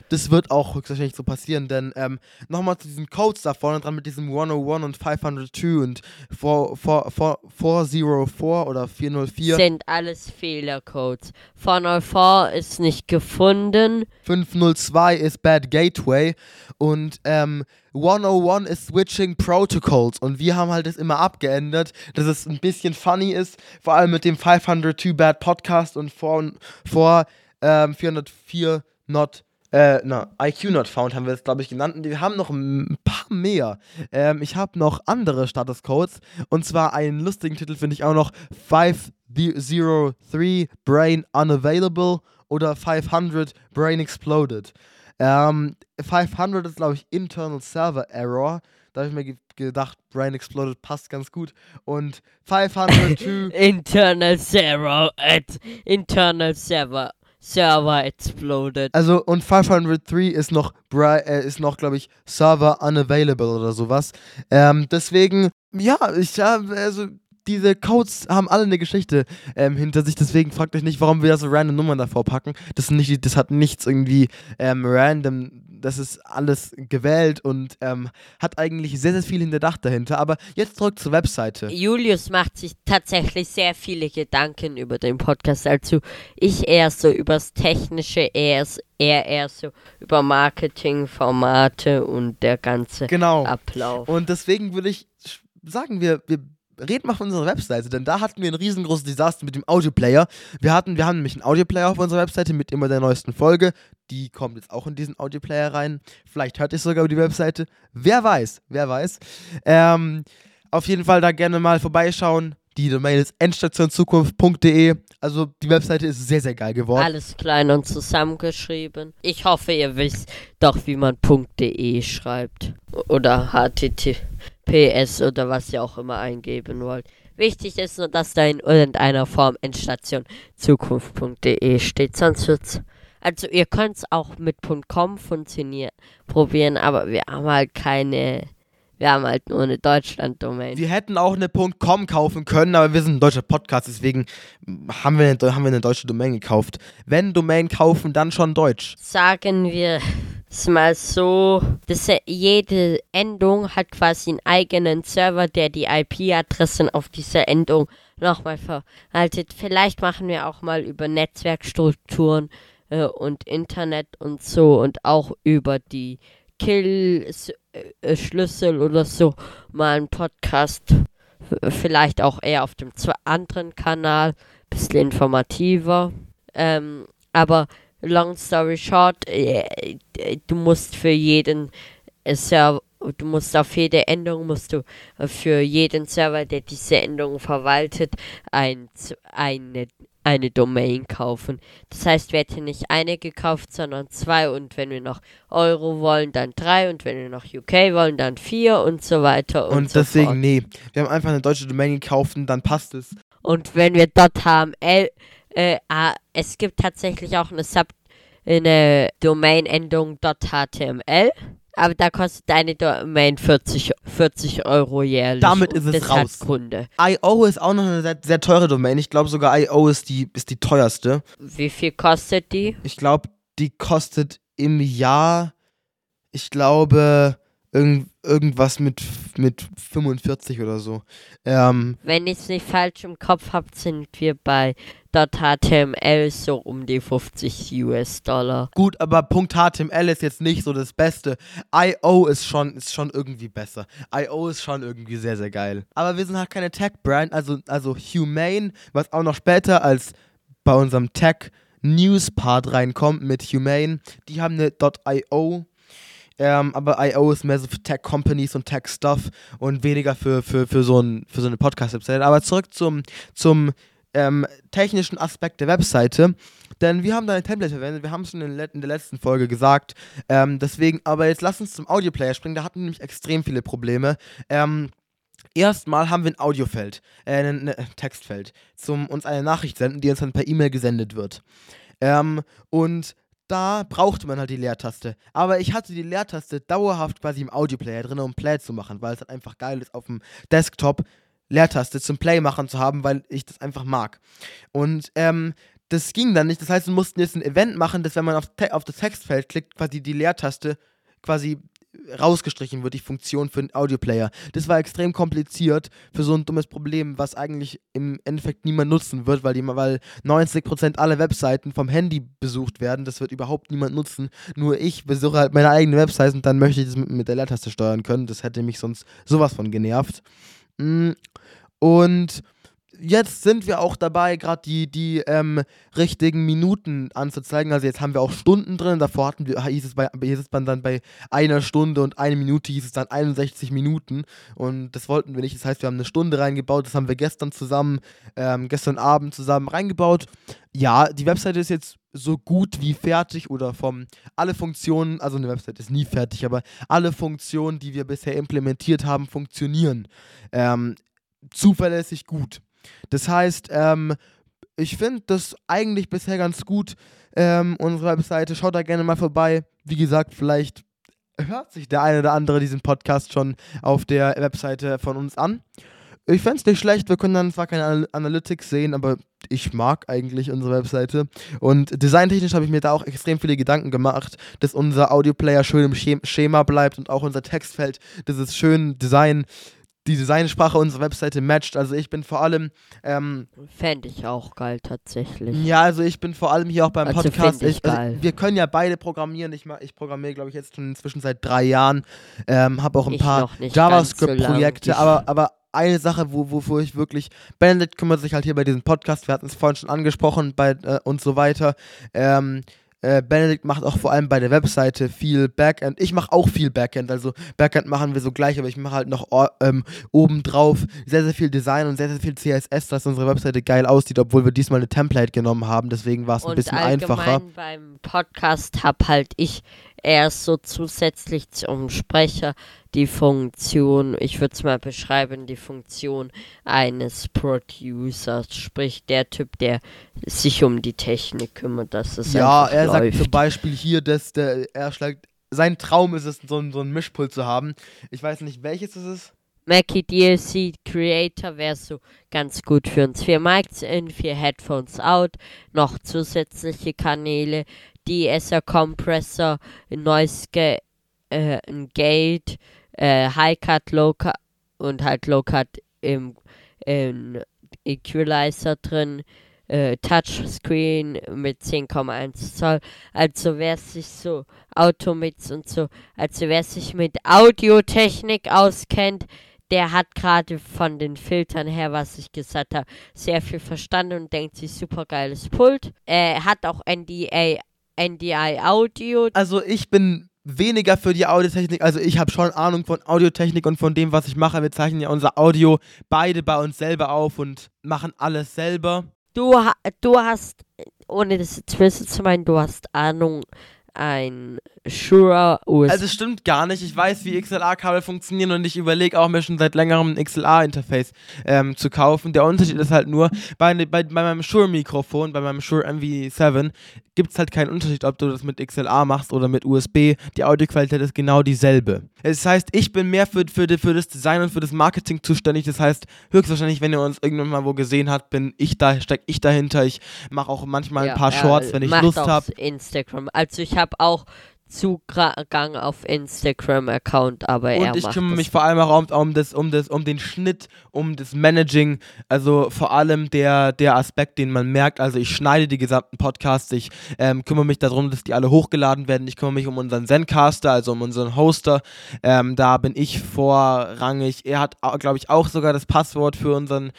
das wird auch höchstwahrscheinlich so passieren, denn ähm, nochmal zu diesen Codes da vorne dran mit diesem 101 und 502 und 4, 4, 4, 404 oder 404. Sind alles Fehlercodes. 404 ist nicht gefunden. 502 ist Bad Gateway und ähm, 101 ist Switching Protocols und wir haben halt das immer abgeändert, dass es ein bisschen funny ist, vor allem mit dem 502 Bad Podcast und vor, vor ähm, 404 Not äh, na, IQ Not Found haben wir es, glaube ich, genannt. Und wir haben noch ein paar mehr. Ähm, ich habe noch andere Status Codes. Und zwar einen lustigen Titel finde ich auch noch 503 Brain Unavailable oder 500 Brain Exploded. Ähm, 500 ist, glaube ich, Internal Server Error. Da habe ich mir ge gedacht, Brain Exploded passt ganz gut. Und 502. (laughs) internal Server at Internal Server Server exploded. Also und 503 ist noch, äh, ist noch, glaube ich, Server unavailable oder sowas. Ähm, deswegen, ja, ich habe, also diese Codes haben alle eine Geschichte ähm, hinter sich, deswegen fragt euch nicht, warum wir da so random Nummern davor packen. Das, nicht, das hat nichts irgendwie ähm, random, das ist alles gewählt und ähm, hat eigentlich sehr, sehr viel hinterdacht dahinter. Aber jetzt zurück zur Webseite. Julius macht sich tatsächlich sehr viele Gedanken über den Podcast, also ich eher so übers Technische, er, er eher so über Marketing, Formate und der ganze genau. Ablauf. Und deswegen würde ich sagen, wir, wir reden mal von unserer Webseite, denn da hatten wir ein riesengroßes Desaster mit dem Audioplayer. Wir hatten, wir haben nämlich einen Audioplayer auf unserer Webseite mit immer der neuesten Folge. Die kommt jetzt auch in diesen Audioplayer rein. Vielleicht hört ihr es sogar über die Webseite. Wer weiß, wer weiß. Ähm, auf jeden Fall da gerne mal vorbeischauen. Die Domain ist endstationzukunft.de. Also die Webseite ist sehr, sehr geil geworden. Alles klein und zusammengeschrieben. Ich hoffe, ihr wisst doch, wie man .de schreibt. Oder HTTPS oder was ihr auch immer eingeben wollt. Wichtig ist nur, dass da in irgendeiner Form Endstation Zukunft.de steht. Sonst wird's. Also ihr könnt es auch mit .com funktionieren, probieren, aber wir haben halt keine wir haben halt nur eine Deutschland-Domain. Wir hätten auch eine .com kaufen können, aber wir sind ein deutscher Podcast, deswegen haben wir, eine, haben wir eine deutsche Domain gekauft. Wenn Domain kaufen, dann schon deutsch. Sagen wir es mal so, dass jede Endung hat quasi einen eigenen Server, der die IP-Adressen auf dieser Endung nochmal verwaltet. Vielleicht machen wir auch mal über Netzwerkstrukturen äh, und Internet und so und auch über die Kill-Schlüssel oder so mal einen Podcast. Vielleicht auch eher auf dem anderen Kanal. Bisschen informativer. Ähm, aber long story short, äh, du musst für jeden äh, Server du musst auf jede Änderung musst du für jeden Server, der diese Änderung verwaltet, ein, eine eine Domain kaufen. Das heißt, wir hätten nicht eine gekauft, sondern zwei und wenn wir noch Euro wollen, dann drei und wenn wir noch UK wollen, dann vier und so weiter und, und so deswegen, fort. nee, wir haben einfach eine deutsche Domain gekauft und dann passt es. Und wenn wir dort HTML, äh, ah, es gibt tatsächlich auch eine Sub, eine Domain-Endung .html. Aber da kostet deine Domain 40, 40 Euro jährlich. Damit ist es raus. Kunde. IO ist auch noch eine sehr, sehr teure Domain. Ich glaube sogar IO ist die, ist die teuerste. Wie viel kostet die? Ich glaube, die kostet im Jahr, ich glaube, irgend, irgendwas mit, mit 45 oder so. Ähm, Wenn ich es nicht falsch im Kopf habe, sind wir bei .html so um die 50 US-Dollar. Gut, aber .html ist jetzt nicht so das Beste. IO ist schon, ist schon irgendwie besser. IO ist schon irgendwie sehr, sehr geil. Aber wir sind halt keine Tech-Brand, also, also Humane, was auch noch später als bei unserem Tech-News-Part reinkommt mit Humane. Die haben eine .io ähm, aber I.O. ist mehr so für Tech-Companies und Tech-Stuff und weniger für, für, für, so, ein, für so eine Podcast-Webseite. Aber zurück zum, zum ähm, technischen Aspekt der Webseite. Denn wir haben da ein Template verwendet, wir haben es schon in, der letzten Folge gesagt. Ähm, deswegen, aber jetzt lass uns zum Audioplayer springen, da hatten wir nämlich extrem viele Probleme. Ähm, Erstmal haben wir ein Audiofeld, äh, ein, ein Textfeld, zum uns eine Nachricht senden, die uns dann per E-Mail gesendet wird. Ähm, und da brauchte man halt die Leertaste. Aber ich hatte die Leertaste dauerhaft quasi im Audioplayer drin, um Play zu machen, weil es halt einfach geil ist, auf dem Desktop Leertaste zum Play machen zu haben, weil ich das einfach mag. Und ähm, das ging dann nicht. Das heißt, wir mussten jetzt ein Event machen, dass wenn man auf, auf das Textfeld klickt, quasi die Leertaste quasi rausgestrichen wird, die Funktion für den Audioplayer. Das war extrem kompliziert für so ein dummes Problem, was eigentlich im Endeffekt niemand nutzen wird, weil, die, weil 90% aller Webseiten vom Handy besucht werden. Das wird überhaupt niemand nutzen. Nur ich besuche halt meine eigene Website und dann möchte ich das mit, mit der Leertaste steuern können. Das hätte mich sonst sowas von genervt. Mm, und jetzt sind wir auch dabei, gerade die, die ähm, richtigen Minuten anzuzeigen. Also jetzt haben wir auch Stunden drin. Davor hatten wir, hieß es, bei, hieß es dann bei einer Stunde und eine Minute hieß es dann 61 Minuten. Und das wollten wir nicht. Das heißt, wir haben eine Stunde reingebaut. Das haben wir gestern zusammen, ähm, gestern Abend zusammen reingebaut. Ja, die Webseite ist jetzt so gut wie fertig oder vom alle Funktionen, also eine Website ist nie fertig, aber alle Funktionen, die wir bisher implementiert haben, funktionieren ähm, zuverlässig gut. Das heißt, ähm, ich finde das eigentlich bisher ganz gut, ähm, unsere Webseite. Schaut da gerne mal vorbei. Wie gesagt, vielleicht hört sich der eine oder andere diesen Podcast schon auf der Webseite von uns an. Ich fände es nicht schlecht, wir können dann zwar keine Analytics sehen, aber ich mag eigentlich unsere Webseite. Und designtechnisch habe ich mir da auch extrem viele Gedanken gemacht, dass unser Audioplayer schön im Schema bleibt und auch unser Textfeld, dass es schön Design die Designsprache unserer Webseite matcht. Also ich bin vor allem. Ähm, Fände ich auch geil, tatsächlich. Ja, also ich bin vor allem hier auch beim also Podcast. Ich, also wir können ja beide programmieren. Ich, ich programmiere, glaube ich, jetzt schon inzwischen seit drei Jahren. Ähm, Habe auch ein ich paar JavaScript-Projekte, so aber, aber eine Sache, wo, wofür ich wirklich. Benedict kümmert sich halt hier bei diesem Podcast, wir hatten es vorhin schon angesprochen bei, äh, und so weiter. Ähm, äh, Benedikt macht auch vor allem bei der Webseite viel Backend. Ich mache auch viel Backend. Also Backend machen wir so gleich, aber ich mache halt noch ähm, obendrauf sehr, sehr viel Design und sehr, sehr viel CSS, dass unsere Webseite geil aussieht, obwohl wir diesmal eine Template genommen haben. Deswegen war es ein bisschen einfacher. Beim Podcast habe halt ich erst so zusätzlich zum Sprecher die Funktion, ich würde es mal beschreiben, die Funktion eines Producers, sprich der Typ, der sich um die Technik kümmert, dass es Ja, er läuft. sagt zum Beispiel hier, dass der, er schlägt, sein Traum ist es, so, ein, so ein Mischpult zu haben. Ich weiß nicht, welches es ist. Mackie DLC Creator wäre so ganz gut für uns. Vier Mics in, vier Headphones out, noch zusätzliche Kanäle, DSR Compressor, Noise Ga äh, Gate, äh, High Cut, Low Cut und halt Low Cut im, im Equalizer drin. Äh, Touchscreen mit 10,1 Zoll. Also wer sich so Automix und so, also wer sich mit Audiotechnik auskennt, der hat gerade von den Filtern her, was ich gesagt habe, sehr viel verstanden und denkt sich super geiles Pult. Er hat auch NDA, NDI Audio. Also ich bin weniger für die Audiotechnik. Also ich habe schon Ahnung von Audiotechnik und von dem, was ich mache. Wir zeichnen ja unser Audio beide bei uns selber auf und machen alles selber. Du, du hast, ohne das jetzt wissen zu meinen, du hast Ahnung ein Shure USB. Also es stimmt gar nicht. Ich weiß, wie XLR-Kabel funktionieren und ich überlege auch mir schon seit längerem ein XLR-Interface ähm, zu kaufen. Der Unterschied ist halt nur, bei, bei, bei meinem Shure-Mikrofon, bei meinem Shure MV7, gibt es halt keinen Unterschied, ob du das mit XLR machst oder mit USB. Die Audioqualität ist genau dieselbe. Das heißt, ich bin mehr für, für, für das Design und für das Marketing zuständig. Das heißt, höchstwahrscheinlich, wenn ihr uns irgendwann mal wo gesehen habt, bin ich da, steck ich dahinter. Ich mache auch manchmal ja, ein paar Shorts, wenn ich Lust habe. Instagram. Also ich habe auch Zugang auf Instagram-Account, aber er Und ich macht kümmere mich vor allem auch um, um, das, um, das, um den Schnitt, um das Managing. Also vor allem der, der Aspekt, den man merkt. Also ich schneide die gesamten Podcasts. Ich ähm, kümmere mich darum, dass die alle hochgeladen werden. Ich kümmere mich um unseren Zencaster, also um unseren Hoster. Ähm, da bin ich vorrangig. Er hat, glaube ich, auch sogar das Passwort für unseren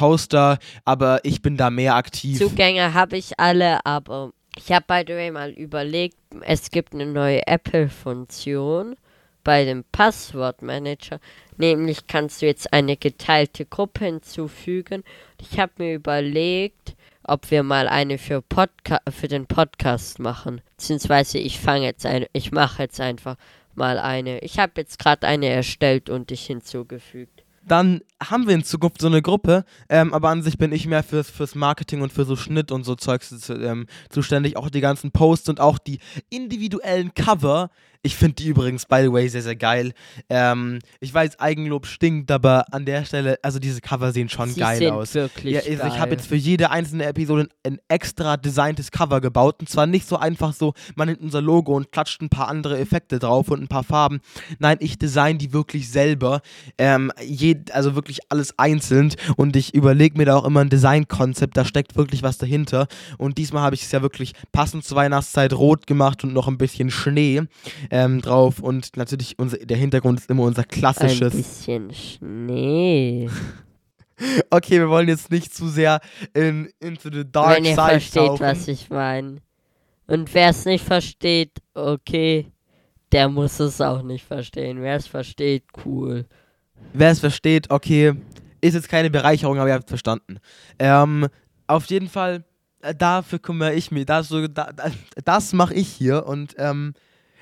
Hoster. Aber ich bin da mehr aktiv. Zugänge habe ich alle, aber ich habe by the way mal überlegt, es gibt eine neue Apple-Funktion bei dem Passwortmanager. Nämlich kannst du jetzt eine geteilte Gruppe hinzufügen. Ich habe mir überlegt, ob wir mal eine für, Podca für den Podcast machen. Beziehungsweise ich fange jetzt eine, ich mache jetzt einfach mal eine. Ich habe jetzt gerade eine erstellt und dich hinzugefügt. dann haben wir in Zukunft so eine Gruppe, ähm, aber an sich bin ich mehr fürs, fürs Marketing und für so Schnitt und so Zeugs ähm, zuständig. Auch die ganzen Posts und auch die individuellen Cover. Ich finde die übrigens, by the way, sehr, sehr geil. Ähm, ich weiß, Eigenlob stinkt, aber an der Stelle, also diese Cover sehen schon Sie geil aus. wirklich Ja, also ich habe jetzt für jede einzelne Episode ein extra designtes Cover gebaut. Und zwar nicht so einfach so, man nimmt unser Logo und klatscht ein paar andere Effekte drauf und ein paar Farben. Nein, ich design die wirklich selber. Ähm, jed, also wirklich alles einzeln. Und ich überlege mir da auch immer ein Designkonzept. Da steckt wirklich was dahinter. Und diesmal habe ich es ja wirklich passend zur Weihnachtszeit rot gemacht und noch ein bisschen Schnee ähm, drauf. Und natürlich unser, der Hintergrund ist immer unser Ein klassisches. bisschen Schnee. (laughs) Okay, wir wollen jetzt nicht zu sehr in, into the dark Wenn ihr side versteht, tauchen. was ich meine. Und wer es nicht versteht, okay, der muss es auch nicht verstehen. Wer es versteht, cool. Wer es versteht, okay, ist jetzt keine Bereicherung, aber ihr habt es verstanden. Ähm, auf jeden Fall, äh, dafür kümmere ich mich. Das, so, da, da, das mache ich hier und ähm,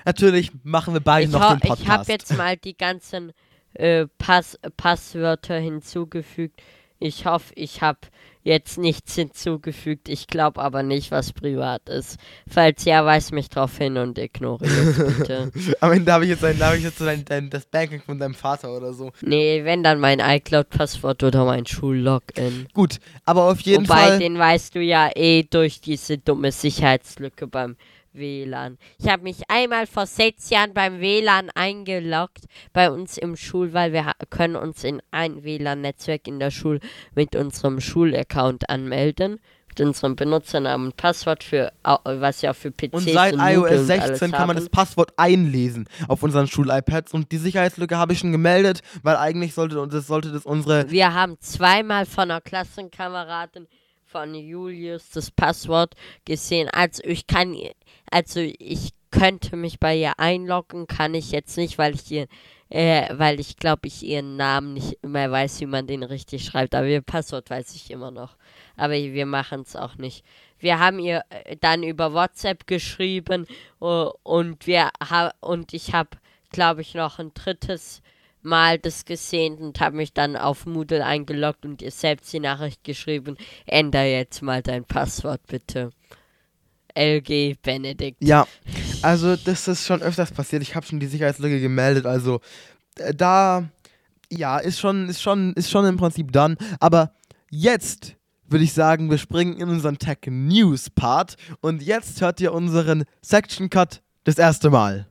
natürlich machen wir beide Ich, noch den Podcast. ich habe jetzt mal die ganzen äh, Pass Passwörter hinzugefügt. Ich hoffe, ich habe jetzt nichts hinzugefügt. Ich glaube aber nicht, was privat ist. Falls ja, weis mich drauf hin und ignoriere es bitte. (laughs) Am Ende habe ich jetzt, ein, da habe ich jetzt so dein, dein, das Banking von deinem Vater oder so. Nee, wenn dann mein iCloud-Passwort oder mein Schullogin. Gut, aber auf jeden Wobei, Fall. den weißt du ja eh durch diese dumme Sicherheitslücke beim WLAN. Ich habe mich einmal vor sechs Jahren beim WLAN eingeloggt bei uns im Schul, weil wir können uns in ein WLAN-Netzwerk in der Schule mit unserem Schulaccount anmelden. Mit unserem Benutzernamen und Passwort für, was ja für PCs Und seit und iOS und alles 16 kann man das Passwort einlesen auf unseren Schul-iPads und die Sicherheitslücke habe ich schon gemeldet, weil eigentlich sollte das sollte das unsere Wir haben zweimal von einer Klassenkameradin von Julius das Passwort gesehen. Also ich kann, also ich könnte mich bei ihr einloggen, kann ich jetzt nicht, weil ich ihr, äh, weil ich glaube, ich ihren Namen nicht mehr weiß, wie man den richtig schreibt. Aber ihr Passwort weiß ich immer noch. Aber wir machen es auch nicht. Wir haben ihr äh, dann über WhatsApp geschrieben uh, und wir ha und ich habe, glaube ich, noch ein drittes Mal das gesehen und habe mich dann auf Moodle eingeloggt und ihr selbst die Nachricht geschrieben, änder jetzt mal dein Passwort bitte. LG Benedikt. Ja, also das ist schon öfters passiert. Ich habe schon die Sicherheitslücke gemeldet. Also äh, da, ja, ist schon, ist schon, ist schon im Prinzip dann. Aber jetzt würde ich sagen, wir springen in unseren Tech News Part und jetzt hört ihr unseren Section Cut das erste Mal.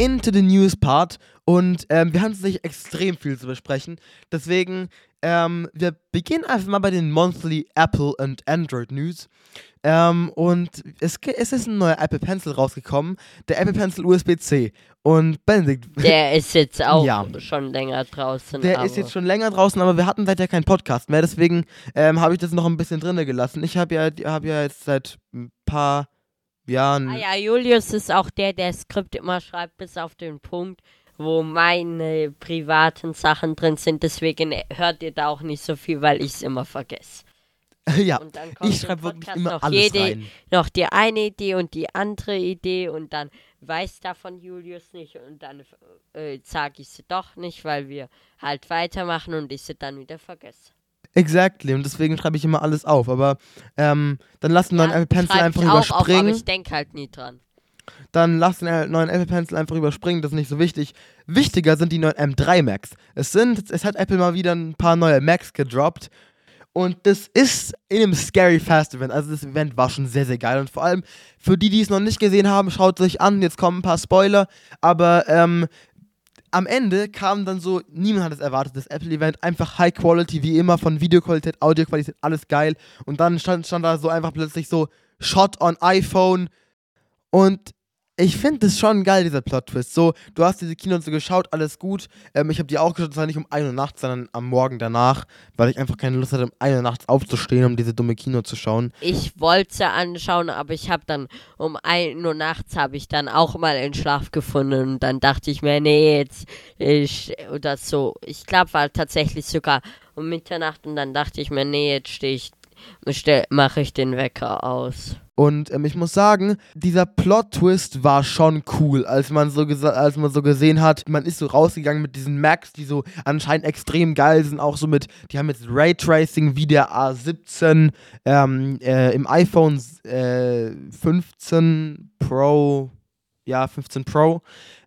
Into the News Part und ähm, wir haben tatsächlich extrem viel zu besprechen. Deswegen, ähm, wir beginnen einfach mal bei den Monthly Apple und Android News. Ähm, und es, es ist ein neuer Apple Pencil rausgekommen, der Apple Pencil USB-C. Und Benedikt, (laughs) Der ist jetzt auch Ja. schon länger draußen. der ist jetzt schon länger draußen, aber wir hatten seither keinen Podcast mehr, deswegen ähm, habe ich das noch ein bisschen drinne gelassen. Ich habe ja, hab ja jetzt seit ein paar Jahren. Ah ja, Julius ist auch der, der Skript immer schreibt, bis auf den Punkt, wo meine privaten Sachen drin sind. Deswegen hört ihr da auch nicht so viel, weil ich es immer vergesse. (laughs) ja, Und dann kommt ich schreibe wirklich immer noch alles jede, rein. noch die eine Idee und die andere Idee und dann weiß davon Julius nicht und dann äh, sage ich sie doch nicht, weil wir halt weitermachen und ich sie dann wieder vergesse. Exactly, und deswegen schreibe ich immer alles auf. Aber ähm, dann lass den neuen Ja, Apple Pencil einfach ich auch auf, überspringen. aber ich denke halt nie dran. dann lass den neuen Apple Pencil einfach überspringen, das ist nicht so wichtig. Wichtiger sind die neuen M3 Macs. Es sind, es hat Apple mal wieder ein paar neue Macs gedroppt. Und das ist in einem Scary Fast Event. Also das Event war schon sehr, sehr geil. Und vor allem für die, die es noch nicht gesehen haben, schaut es euch an. Jetzt kommen ein paar Spoiler. Aber ähm, am Ende kam dann so, niemand hat es erwartet, das Apple-Event, einfach High Quality, wie immer, von Videoqualität, Audioqualität, alles geil. Und dann stand, stand da so einfach plötzlich so Shot on iPhone. Und ich finde das schon geil, dieser Plot-Twist. So, du hast diese Kino so geschaut, alles gut. Ähm, ich habe die auch geschaut, zwar nicht um 1 Uhr nachts, sondern am Morgen danach, weil ich einfach keine Lust hatte, um 1 Uhr nachts aufzustehen, um diese dumme Kino zu schauen. Ich wollte es anschauen, aber ich habe dann um 1 Uhr nachts habe ich dann auch mal in Schlaf gefunden und dann dachte ich mir, nee, jetzt ich oder so. Ich glaube, war tatsächlich sogar um Mitternacht und dann dachte ich mir, nee, jetzt stehe ich mache ich den Wecker aus. Und ähm, ich muss sagen, dieser Plot-Twist war schon cool, als man, so als man so gesehen hat, man ist so rausgegangen mit diesen Macs, die so anscheinend extrem geil sind, auch so mit, die haben jetzt Raytracing wie der A17 ähm, äh, im iPhone äh, 15 Pro, ja, 15 Pro.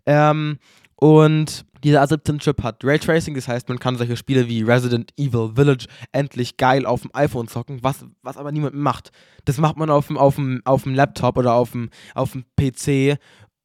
Ähm, und dieser A17-Chip hat Raytracing, das heißt, man kann solche Spiele wie Resident Evil Village endlich geil auf dem iPhone zocken, was, was aber niemand macht. Das macht man auf dem, auf dem, auf dem Laptop oder auf dem, auf dem PC.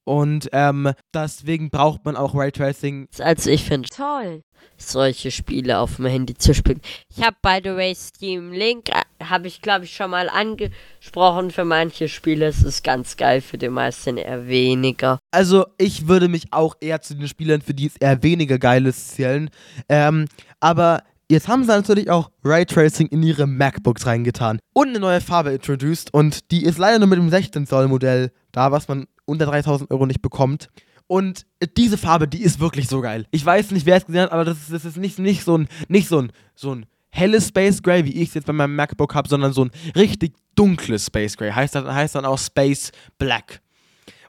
Und ähm, deswegen braucht man auch Raytracing. Also ich finde toll, solche Spiele auf dem Handy zu spielen. Ich habe by the way Steam Link, äh, habe ich glaube ich schon mal angesprochen für manche Spiele. Es ist ganz geil, für die meisten eher weniger. Also ich würde mich auch eher zu den Spielern, für die es eher weniger geil ist, zählen. Ähm, aber Jetzt haben sie natürlich auch Raytracing in ihre MacBooks reingetan und eine neue Farbe introduced und die ist leider nur mit dem 16 Zoll Modell da, was man unter 3000 Euro nicht bekommt. Und diese Farbe, die ist wirklich so geil. Ich weiß nicht, wer es gesehen hat, aber das ist, das ist nicht, nicht so ein, nicht so ein, so ein helles Space Gray, wie ich es jetzt bei meinem MacBook habe, sondern so ein richtig dunkles Space Gray. Heißt dann, heißt dann auch Space Black.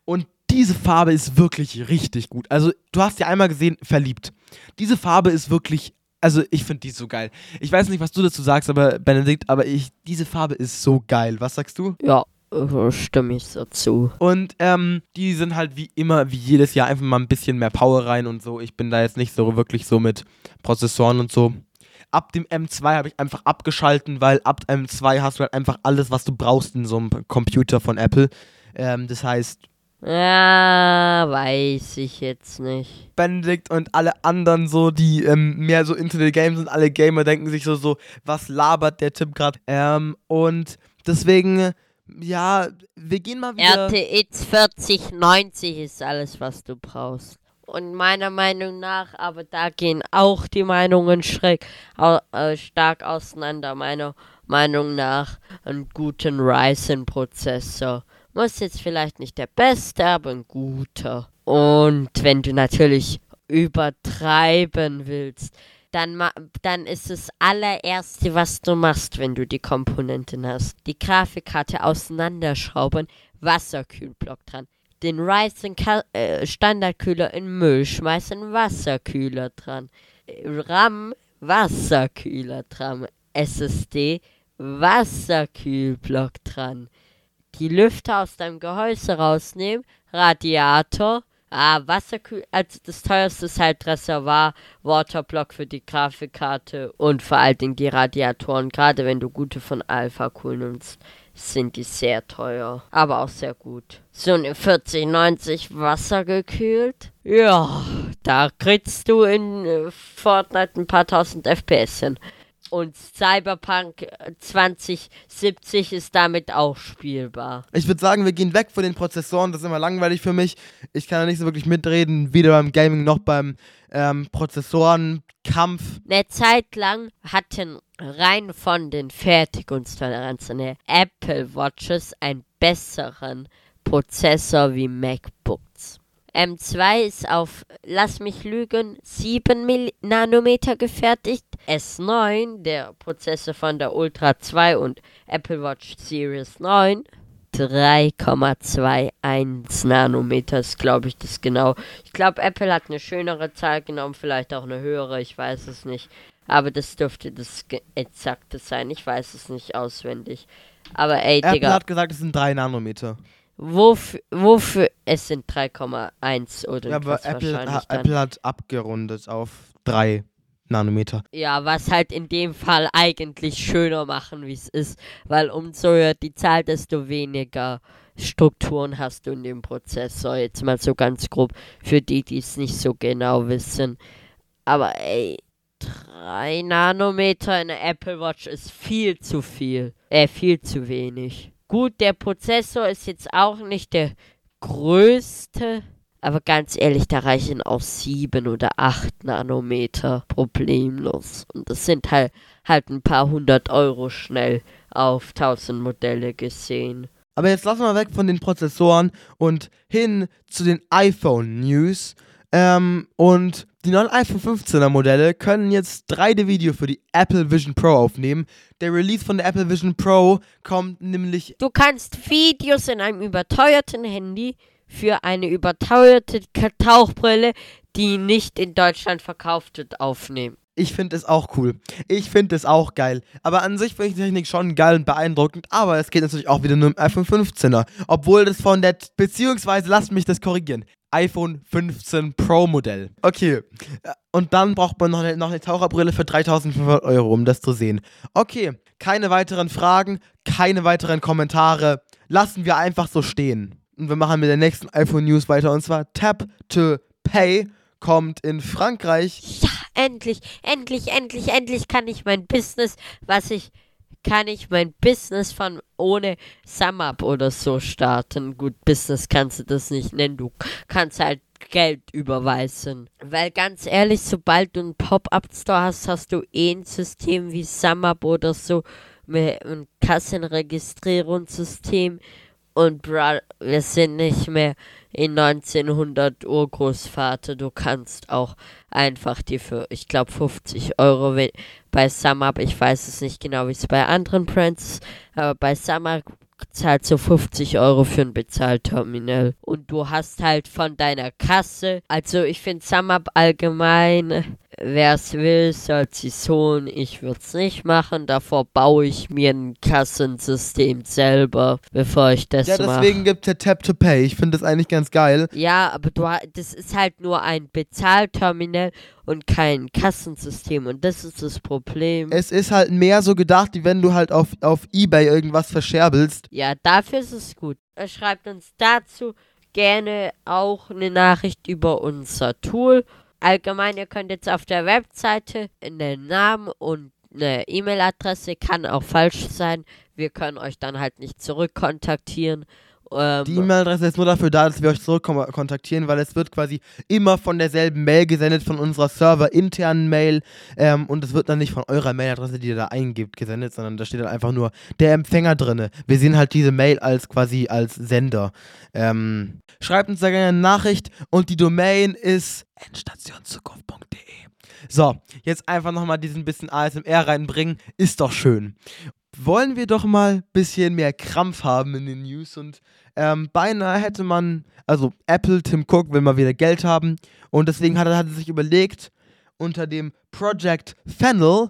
Und diese Farbe ist wirklich richtig gut. Also, du hast ja einmal gesehen, verliebt. Diese Farbe ist wirklich also ich finde die so geil. Ich weiß nicht, was du dazu sagst, aber Benedikt, aber ich, diese Farbe ist so geil. Was sagst du? Ja, stimme ich dazu. Und ähm, die sind halt wie immer, wie jedes Jahr, einfach mal ein bisschen mehr Power rein und so. Ich bin da jetzt nicht so wirklich so mit Prozessoren und so. Ab dem M2 habe ich einfach abgeschalten, weil ab M2 hast du halt einfach alles, was du brauchst in so einem Computer von Apple. Ähm, das heißt, ja, weiß ich jetzt nicht. Benedikt und alle anderen so, die ähm, mehr so into the game sind, alle Gamer denken sich so, so, was labert der Typ gerade? Ähm, und deswegen, ja, wir gehen mal wieder. RTX 4090 ist alles, was du brauchst. Und meiner Meinung nach, aber da gehen auch die Meinungen schräg, äh, stark auseinander. Meiner Meinung nach einen guten Ryzen-Prozessor muss jetzt vielleicht nicht der beste, aber ein guter. Und wenn du natürlich übertreiben willst, dann, dann ist das allererste, was du machst, wenn du die Komponenten hast. Die Grafikkarte auseinanderschrauben, Wasserkühlblock dran. Den Ryzen äh, Standardkühler in Müll schmeißen, Wasserkühler dran. RAM, Wasserkühler dran. SSD, Wasserkühlblock dran die Lüfter aus deinem Gehäuse rausnehmen, Radiator, ah, Wasserkühl, also das teuerste ist halt Reservoir, Waterblock für die Grafikkarte und vor allen Dingen die Radiatoren, gerade wenn du gute von Alpha Cool nimmst sind die sehr teuer, aber auch sehr gut. So eine 4090 wassergekühlt. Ja, da kriegst du in äh, Fortnite ein paar tausend FPS hin. Und Cyberpunk 2070 ist damit auch spielbar. Ich würde sagen, wir gehen weg von den Prozessoren, das ist immer langweilig für mich. Ich kann ja nicht so wirklich mitreden, weder beim Gaming noch beim ähm, Prozessorenkampf. Eine Zeit lang hatten rein von den Fertigungstoleranzen her Apple Watches einen besseren Prozessor wie MacBooks. M2 ist auf, lass mich lügen, 7 Mil Nanometer gefertigt. S9, der Prozessor von der Ultra 2 und Apple Watch Series 9, 3,21 Nanometer ist, glaube ich, das genau. Ich glaube, Apple hat eine schönere Zahl genommen, vielleicht auch eine höhere, ich weiß es nicht. aber das dürfte das exakte sein. Ich weiß es nicht auswendig. Aber ey, Apple Digga, hat gesagt, es sind 3 Nanometer. Wofür, wofür, es sind 3,1 oder Ja, aber was Apple, wahrscheinlich ha. Apple hat abgerundet auf 3 Nanometer. Ja, was halt in dem Fall eigentlich schöner machen, wie es ist. Weil umso höher die Zahl, desto weniger Strukturen hast du in dem Prozessor. Jetzt mal so ganz grob für die, die es nicht so genau wissen. Aber ey, 3 Nanometer in der Apple Watch ist viel zu viel. Äh, viel zu wenig. Gut, der Prozessor ist jetzt auch nicht der größte. Aber ganz ehrlich, da reichen auch 7 oder 8 Nanometer problemlos. Und das sind halt, halt ein paar hundert Euro schnell auf 1000 Modelle gesehen. Aber jetzt lassen wir weg von den Prozessoren und hin zu den iPhone-News. Ähm, und die neuen iPhone 15er Modelle können jetzt 3D-Video für die Apple Vision Pro aufnehmen. Der Release von der Apple Vision Pro kommt nämlich Du kannst Videos in einem überteuerten Handy für eine überteuerte Tauchbrille, die nicht in Deutschland verkauft wird, aufnehmen. Ich finde es auch cool. Ich finde es auch geil. Aber an sich finde ich die Technik schon geil und beeindruckend. Aber es geht natürlich auch wieder nur im iPhone 15er. Obwohl das von der, beziehungsweise lasst mich das korrigieren. iPhone 15 Pro Modell. Okay. Äh, Und dann braucht man noch eine, noch eine Taucherbrille für 3500 Euro, um das zu sehen. Okay. Keine weiteren Fragen, keine weiteren Kommentare. Lassen wir einfach so stehen. Und wir machen mit der nächsten iPhone News weiter. Und zwar Tap to Pay kommt in Frankreich Ja, endlich, endlich, endlich, endlich kann ich mein Business, was ich, kann ich mein Business von ohne SumUp oder so starten. Gut, Business kannst du das nicht nennen, du kannst halt Geld überweisen. Weil ganz ehrlich, sobald du einen Pop-Up-Store hast, hast du eh ein System wie SumUp oder so, ein Kassenregistrierungssystem. Und bra, wir sind nicht mehr in 1900 Urgroßvater. Du kannst auch einfach dir für, ich glaube, 50 Euro bei SumUp, ich weiß es nicht genau, wie es bei anderen Brands ist, aber bei SumUp zahlst du 50 Euro für ein Bezahlterminal. Und du hast halt von deiner Kasse, also ich finde SumUp allgemein, wer es will, soll es holen. Ich würde es nicht machen. Davor baue ich mir ein Kassensystem selber, bevor ich das Ja, mache. deswegen gibt es ja Tap to Pay. Ich finde das eigentlich ganz geil. Ja, aber du, das ist halt nur ein Bezahlterminal und kein Kassensystem und das ist das Problem. Es ist halt mehr so gedacht, wie wenn du halt auf, auf Ebay irgendwas verscherbelst. ja, dafür ist es gut. Er schreibt uns dazu gerne auch eine Nachricht über unser Tool. Allgemein, ihr könnt jetzt auf der Webseite einen Namen und eine E-Mail-Adresse, kann auch falsch sein. Wir können euch dann halt nicht zurückkontaktieren. Ähm, Die E-Mail-Adresse ist nur dafür da, dass wir euch zurück kontaktieren, weil es wird quasi immer von derselben Mail gesendet, von unserer serverinternen Mail. Ähm, und es wird dann nicht von eurer Mailadresse, die ihr da eingibt, gesendet, sondern da steht dann einfach nur der Empfänger drin. Wir sehen halt diese Mail als quasi als Sender. Ähm, schreibt uns da gerne eine Nachricht und die Domain ist endstationzukunft.de. So, jetzt einfach nochmal diesen bisschen ASMR reinbringen. Ist doch schön. Wollen wir doch mal ein bisschen mehr Krampf haben in den News und ähm, beinahe hätte man, also Apple, Tim Cook will mal wieder Geld haben und deswegen hat er, hat er sich überlegt, unter dem Project Fennel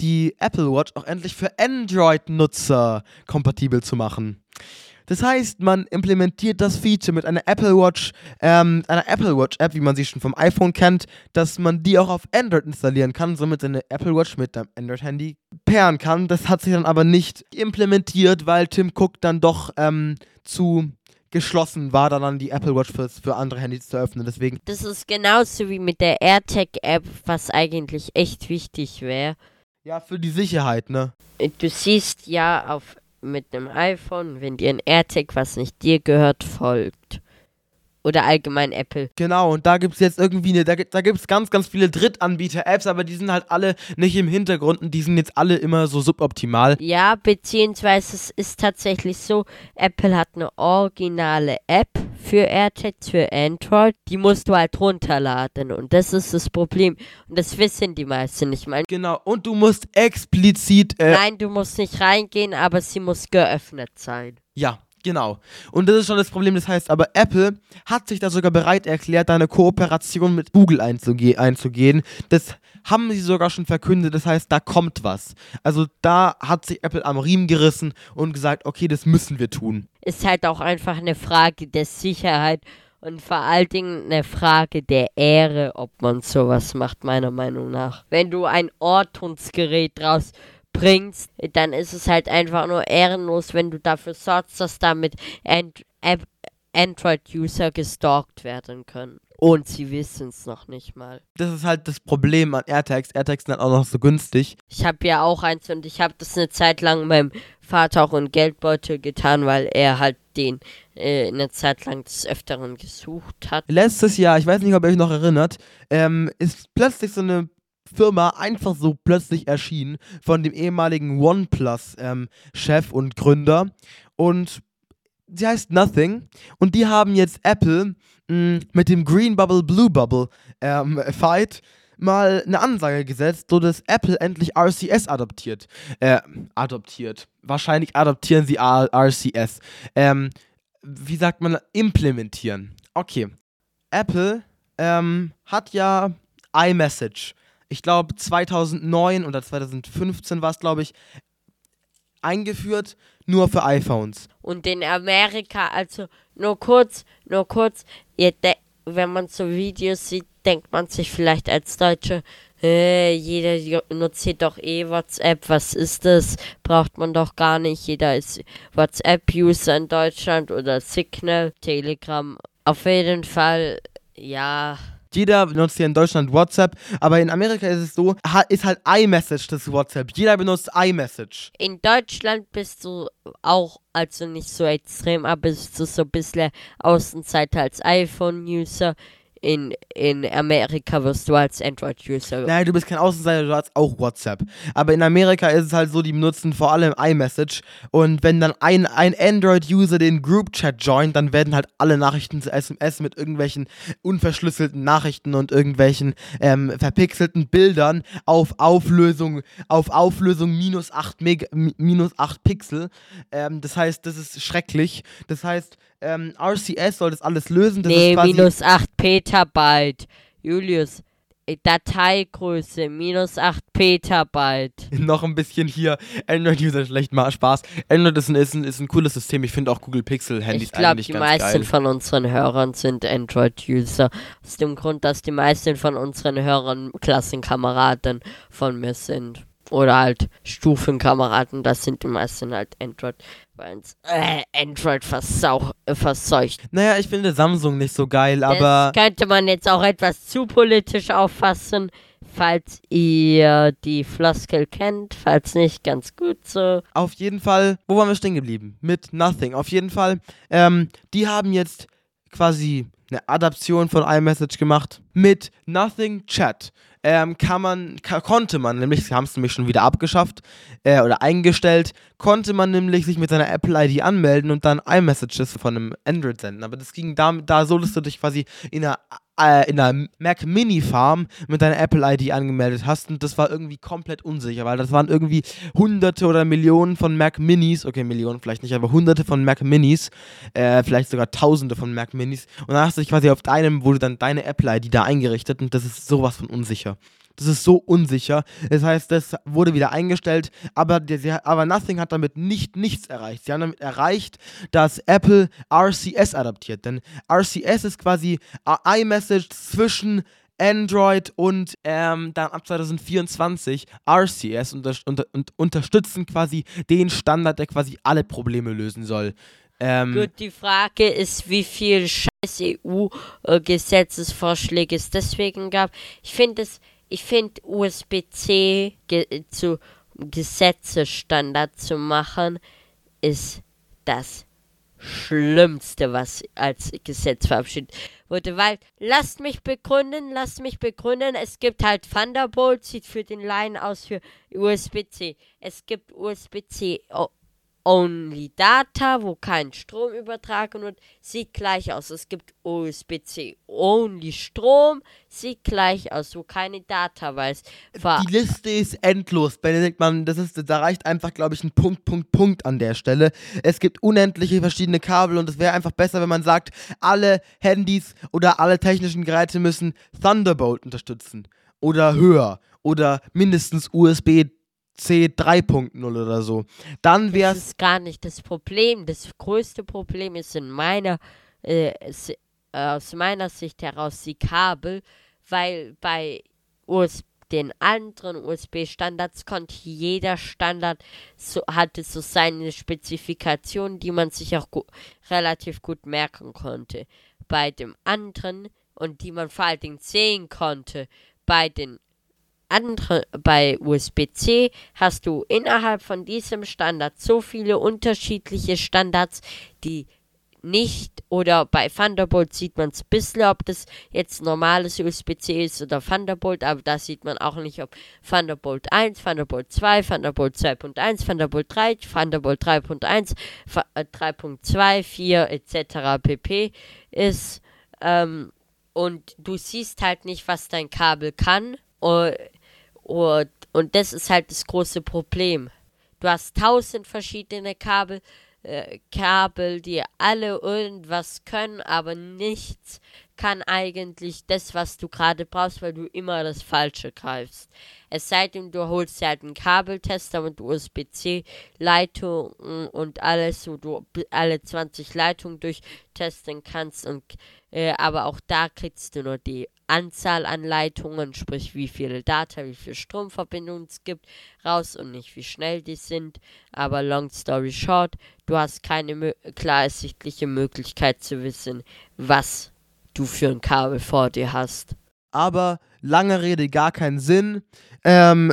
die Apple Watch auch endlich für Android-Nutzer kompatibel zu machen. Das heißt, man implementiert das Feature mit einer Apple Watch, ähm, einer Apple Watch App, wie man sie schon vom iPhone kennt, dass man die auch auf Android installieren kann, somit seine Apple Watch mit dem Android-Handy pairen kann. Das hat sich dann aber nicht implementiert, weil Tim Cook dann doch ähm, zu geschlossen war, dann die Apple Watch fürs, für andere Handys zu öffnen. Deswegen, Das ist genauso wie mit der AirTag-App, was eigentlich echt wichtig wäre. ja, für die Sicherheit, ne? Du siehst ja auf mit einem iPhone, wenn dir ein AirTag, was nicht dir gehört, folgt. Oder allgemein Apple. Genau, und da gibt es jetzt irgendwie eine, da, gibt- da gibt es ganz, ganz viele Drittanbieter-Apps, aber die sind halt alle nicht im Hintergrund und die sind jetzt alle immer so suboptimal. Ja, beziehungsweise es ist tatsächlich so, Apple hat eine originale App für AirTags für Android. Die musst du halt runterladen und das ist das Problem. Und das wissen die meisten nicht mal. Genau, und du musst explizit, äh, Nein, du musst nicht reingehen, aber sie muss geöffnet sein. ja, genau. Und das ist schon das Problem, das heißt aber, Apple hat sich da sogar bereit erklärt, eine Kooperation mit Google einzuge einzugehen. Das haben sie sogar schon verkündet. Das heißt, da kommt was. Also da hat sich Apple am Riemen gerissen und gesagt, okay, das müssen wir tun. Ist halt auch einfach eine Frage der Sicherheit und vor allen Dingen eine Frage der Ehre, ob man sowas macht, meiner Meinung nach. Wenn du ein Ortungsgerät rausbringst, dann ist es halt einfach nur ehrenlos, wenn du dafür sorgst, dass damit And Android-User gestalkt werden können. Und sie wissen es noch nicht mal. Das ist halt das Problem an AirTags. AirTags sind halt auch noch so günstig. Ich habe ja auch eins und ich habe das eine Zeit lang meinem Vater auch in Geldbeutel getan, weil er halt den äh, eine Zeit lang des Öfteren gesucht hat. Letztes Jahr, ich weiß nicht, ob ihr euch noch erinnert, ähm, ist plötzlich so eine Firma einfach so plötzlich erschienen von dem ehemaligen OnePlus-Chef ähm, und Gründer. Und sie heißt Nothing. Und die haben jetzt Apple mh, mm, mit dem Green Bubble, Blue Bubble ähm, Fight mal eine Ansage gesetzt, so dass Apple endlich RCS adoptiert. Äh, adoptiert. Wahrscheinlich adoptieren sie RCS. Ähm, wie sagt man, implementieren. Okay. Apple ähm, hat ja iMessage. Ich glaube 2009 oder 2015 war es, glaube ich, eingeführt, nur für iPhones. Und in Amerika, also nur kurz, nur kurz, wenn man so Videos sieht, denkt man sich vielleicht als Deutsche, äh, jeder nutzt hier doch eh WhatsApp, was ist das? Braucht man doch gar nicht. Jeder ist WhatsApp-User in Deutschland oder Signal, Telegram. Auf jeden Fall, ja. Jeder benutzt hier in Deutschland WhatsApp, aber in Amerika ist es so, ist halt iMessage das WhatsApp. Jeder benutzt iMessage. In Deutschland bist du auch, also nicht so extrem, aber bist du so ein bisschen Außenseiter als iPhone-User in, in Amerika wirst du als Android-User. Nein, du bist kein Außenseiter, du hast auch WhatsApp. Aber in Amerika ist es halt so, die benutzen vor allem iMessage. Und wenn dann ein, ein Android-User den Group-Chat joint, dann werden halt alle Nachrichten zu SMS mit irgendwelchen unverschlüsselten Nachrichten und irgendwelchen ähm, verpixelten Bildern auf Auflösung, auf Auflösung minus 8, Meg minus 8 Pixel. Ähm, das heißt, das ist schrecklich. Das heißt, ähm, RCS soll das alles lösen. Das nee, minus 8 Petabyte. Julius, äh, Dateigröße, minus 8 Petabyte. (laughs) Noch ein bisschen hier Android-User schlecht mal Spaß. Android ist ein, ist ein, ist ein cooles System. Ich finde auch Google Pixel-Handys ich eigentlich ganz geil. Ich glaube, die meisten von unseren Hörern sind Android-User. Aus dem Grund, dass die meisten von unseren Hörern Klassenkameraden von mir sind. Oder halt Stufenkameraden, das sind die meisten halt Android weil uns äh, Android versauch, äh, verseucht. Naja, ich finde Samsung nicht so geil, aber. Das könnte man jetzt auch etwas zu politisch auffassen, falls ihr die Floskel kennt, falls nicht, ganz gut so. Auf jeden Fall, wo waren wir stehen geblieben? Mit Nothing. Auf jeden Fall, ähm, die haben jetzt quasi eine Adaption von iMessage gemacht mit Nothing Chat ähm, kann man, konnte man nämlich, sie haben es nämlich schon wieder abgeschafft äh, oder eingestellt, konnte man nämlich sich mit seiner Apple-ID anmelden und dann iMessages von einem Android senden. Aber das ging da, da so, dass du dich quasi in einer äh, in einer Mac Mini Farm mit deiner Apple ID angemeldet hast. Und das war irgendwie komplett unsicher, weil das waren irgendwie hunderte oder Millionen von Mac Minis, okay, Millionen vielleicht nicht, aber hunderte von Mac Minis, äh, vielleicht sogar tausende von Mac Minis. Und dann hast du dich quasi auf deinem, wurde dann deine Apple ID da eingerichtet. Und das ist sowas von unsicher. Das ist so unsicher. Das heißt, das wurde wieder eingestellt, aber, der, aber Nothing hat damit nicht nichts erreicht. Sie haben damit erreicht, dass Apple RCS adaptiert. Denn RCS ist quasi iMessage zwischen Android und ähm, dann ab 2024 RCS unter, unter, und unterstützen quasi den Standard, der quasi alle Probleme lösen soll. Ähm, Gut, die Frage ist, wie viel scheiß EU-Gesetzesvorschläge es deswegen gab. Ich finde es ich finde USB-C ge zu Gesetzesstandard zu machen, ist das Schlimmste, was als Gesetz verabschiedet wurde. Weil, lasst mich begründen, lasst mich begründen, es gibt halt Thunderbolt, sieht für den Line aus für USB-C. Es gibt USB-C Only Data, wo kein Strom übertragen wird, sieht gleich aus. Es gibt USB-C Only Strom, sieht gleich aus, wo keine Data weiß. Die Liste ist endlos, Benedikt, man, das ist, da reicht einfach, glaube ich, ein Punkt, Punkt, Punkt an der Stelle. Es gibt unendliche verschiedene Kabel und es wäre einfach besser, wenn man sagt, alle Handys oder alle technischen Geräte müssen Thunderbolt unterstützen oder höher oder mindestens USB C 3.0 oder so. Dann wäre Das ist gar nicht das Problem. Das größte Problem ist in meiner, äh, s- aus meiner Sicht heraus die Kabel, weil bei US den anderen USB-Standards konnte jeder Standard so, hatte so seine Spezifikationen, die man sich auch gu relativ gut merken konnte. Bei dem anderen und die man vor allen Dingen sehen konnte, bei den andere, bei USB-C hast du innerhalb von diesem Standard so viele unterschiedliche Standards, die nicht, oder bei Thunderbolt sieht man es ein bisschen, ob das jetzt normales USB-C ist oder Thunderbolt, aber da sieht man auch nicht, ob Thunderbolt 1, Thunderbolt 2, Thunderbolt 2.1, Thunderbolt 3, Thunderbolt 3.1, Fa- äh, 3.2, 4 etc. pp. ist. Ähm, und du siehst halt nicht, was dein Kabel kann. Und, und, und das ist halt das große Problem. Du hast tausend verschiedene Kabel, äh, Kabel, die alle irgendwas können, aber nichts kann eigentlich das, was du gerade brauchst, weil du immer das Falsche greifst. Es sei denn, du holst dir halt einen Kabeltester mit USB-C-Leitungen und alles, wo du alle 20 Leitungen durchtesten kannst. Und, äh, aber auch da kriegst du nur die Anzahl an Leitungen, sprich wie viele Data, wie viele Stromverbindungen es gibt, raus und nicht wie schnell die sind. Aber long story short, du hast keine klar ersichtliche Möglichkeit zu wissen, was du für ein Kabel vor dir hast. aber lange Rede, gar keinen Sinn. Ähm,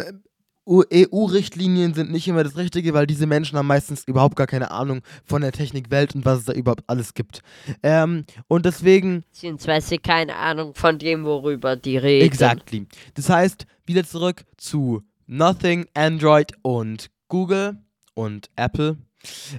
EU-Richtlinien sind nicht immer das Richtige, weil diese Menschen haben meistens überhaupt gar keine Ahnung von der Technikwelt und was es da überhaupt alles gibt. Ähm, und deswegen, Beziehungsweise keine Ahnung von dem, worüber die reden. exactly. Das heißt, wieder zurück zu Nothing, Android und Google und Apple.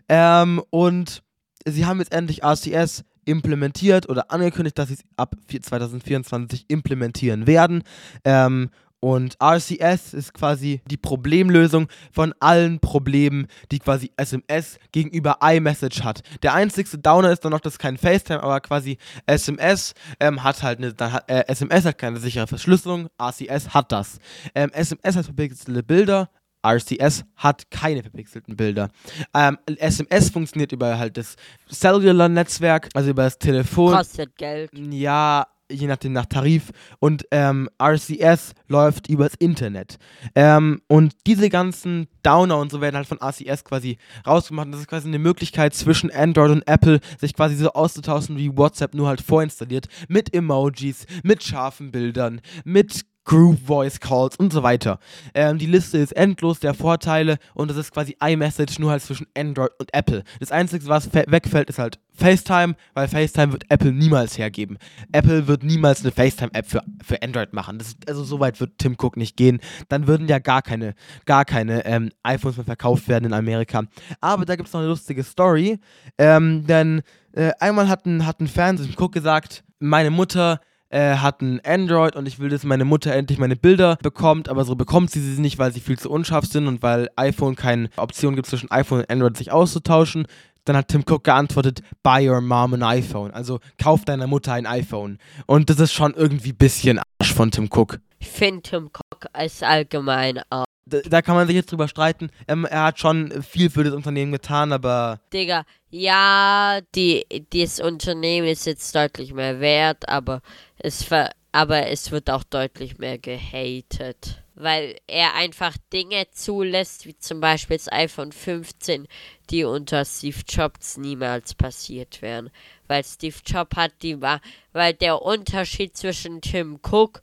Ähm, und sie haben jetzt endlich RCS implementiert oder angekündigt, dass sie es ab vier- 2024 implementieren werden. Ähm, und RCS ist quasi die Problemlösung von allen Problemen, die quasi SMS gegenüber iMessage hat. Der einzigste Downer ist dann noch, dass kein FaceTime, aber quasi SMS ähm, hat halt eine, hat, äh, SMS hat keine sichere Verschlüsselung, RCS hat das. Ähm, SMS hat verpixelte Bilder, RCS hat keine verpixelten Bilder. Ähm, SMS funktioniert über halt das Cellular-Netzwerk, also über das Telefon. Kostet Geld. Ja, je nachdem nach Tarif. Und ähm, RCS läuft übers Internet. Ähm, und diese ganzen Downer und so werden halt von RCS quasi rausgemacht. Und das ist quasi eine Möglichkeit zwischen Android und Apple, sich quasi so auszutauschen wie WhatsApp, nur halt vorinstalliert. Mit Emojis, mit scharfen Bildern, mit Group Voice Calls und so weiter. Ähm, die Liste ist endlos der Vorteile und das ist quasi iMessage nur halt zwischen Android und Apple. Das Einzige, was wegfällt, ist halt FaceTime, weil FaceTime wird Apple niemals hergeben. Apple wird niemals eine FaceTime-App für, für Android machen. Das, also so weit wird Tim Cook nicht gehen. Dann würden ja gar keine, gar keine ähm, iPhones mehr verkauft werden in Amerika. Aber da gibt es noch eine lustige Story. Ähm, denn äh, einmal hat ein, hat ein Fan Cook gesagt, meine Mutter äh, hat ein Android und ich will, dass meine Mutter endlich meine Bilder bekommt, aber so bekommt sie sie nicht, weil sie viel zu unscharf sind und weil iPhone keine Option gibt, zwischen iPhone und Android sich auszutauschen. Dann hat Tim Cook geantwortet, buy your mom an iPhone. Also kauf deiner Mutter ein iPhone. Und das ist schon irgendwie ein bisschen Arsch von Tim Cook. Ich finde Tim Cook als allgemein auch. Da, kann man sich jetzt drüber streiten. Ähm, er hat schon viel für das Unternehmen getan, aber Digga, ja, die, das Unternehmen ist jetzt deutlich mehr wert, aber es, ver, aber es wird auch deutlich mehr gehatet. Weil er einfach Dinge zulässt, wie zum Beispiel das iPhone 15, die unter Steve Jobs niemals passiert wären. Weil Steve Jobs hat die war, weil der Unterschied zwischen Tim Cook und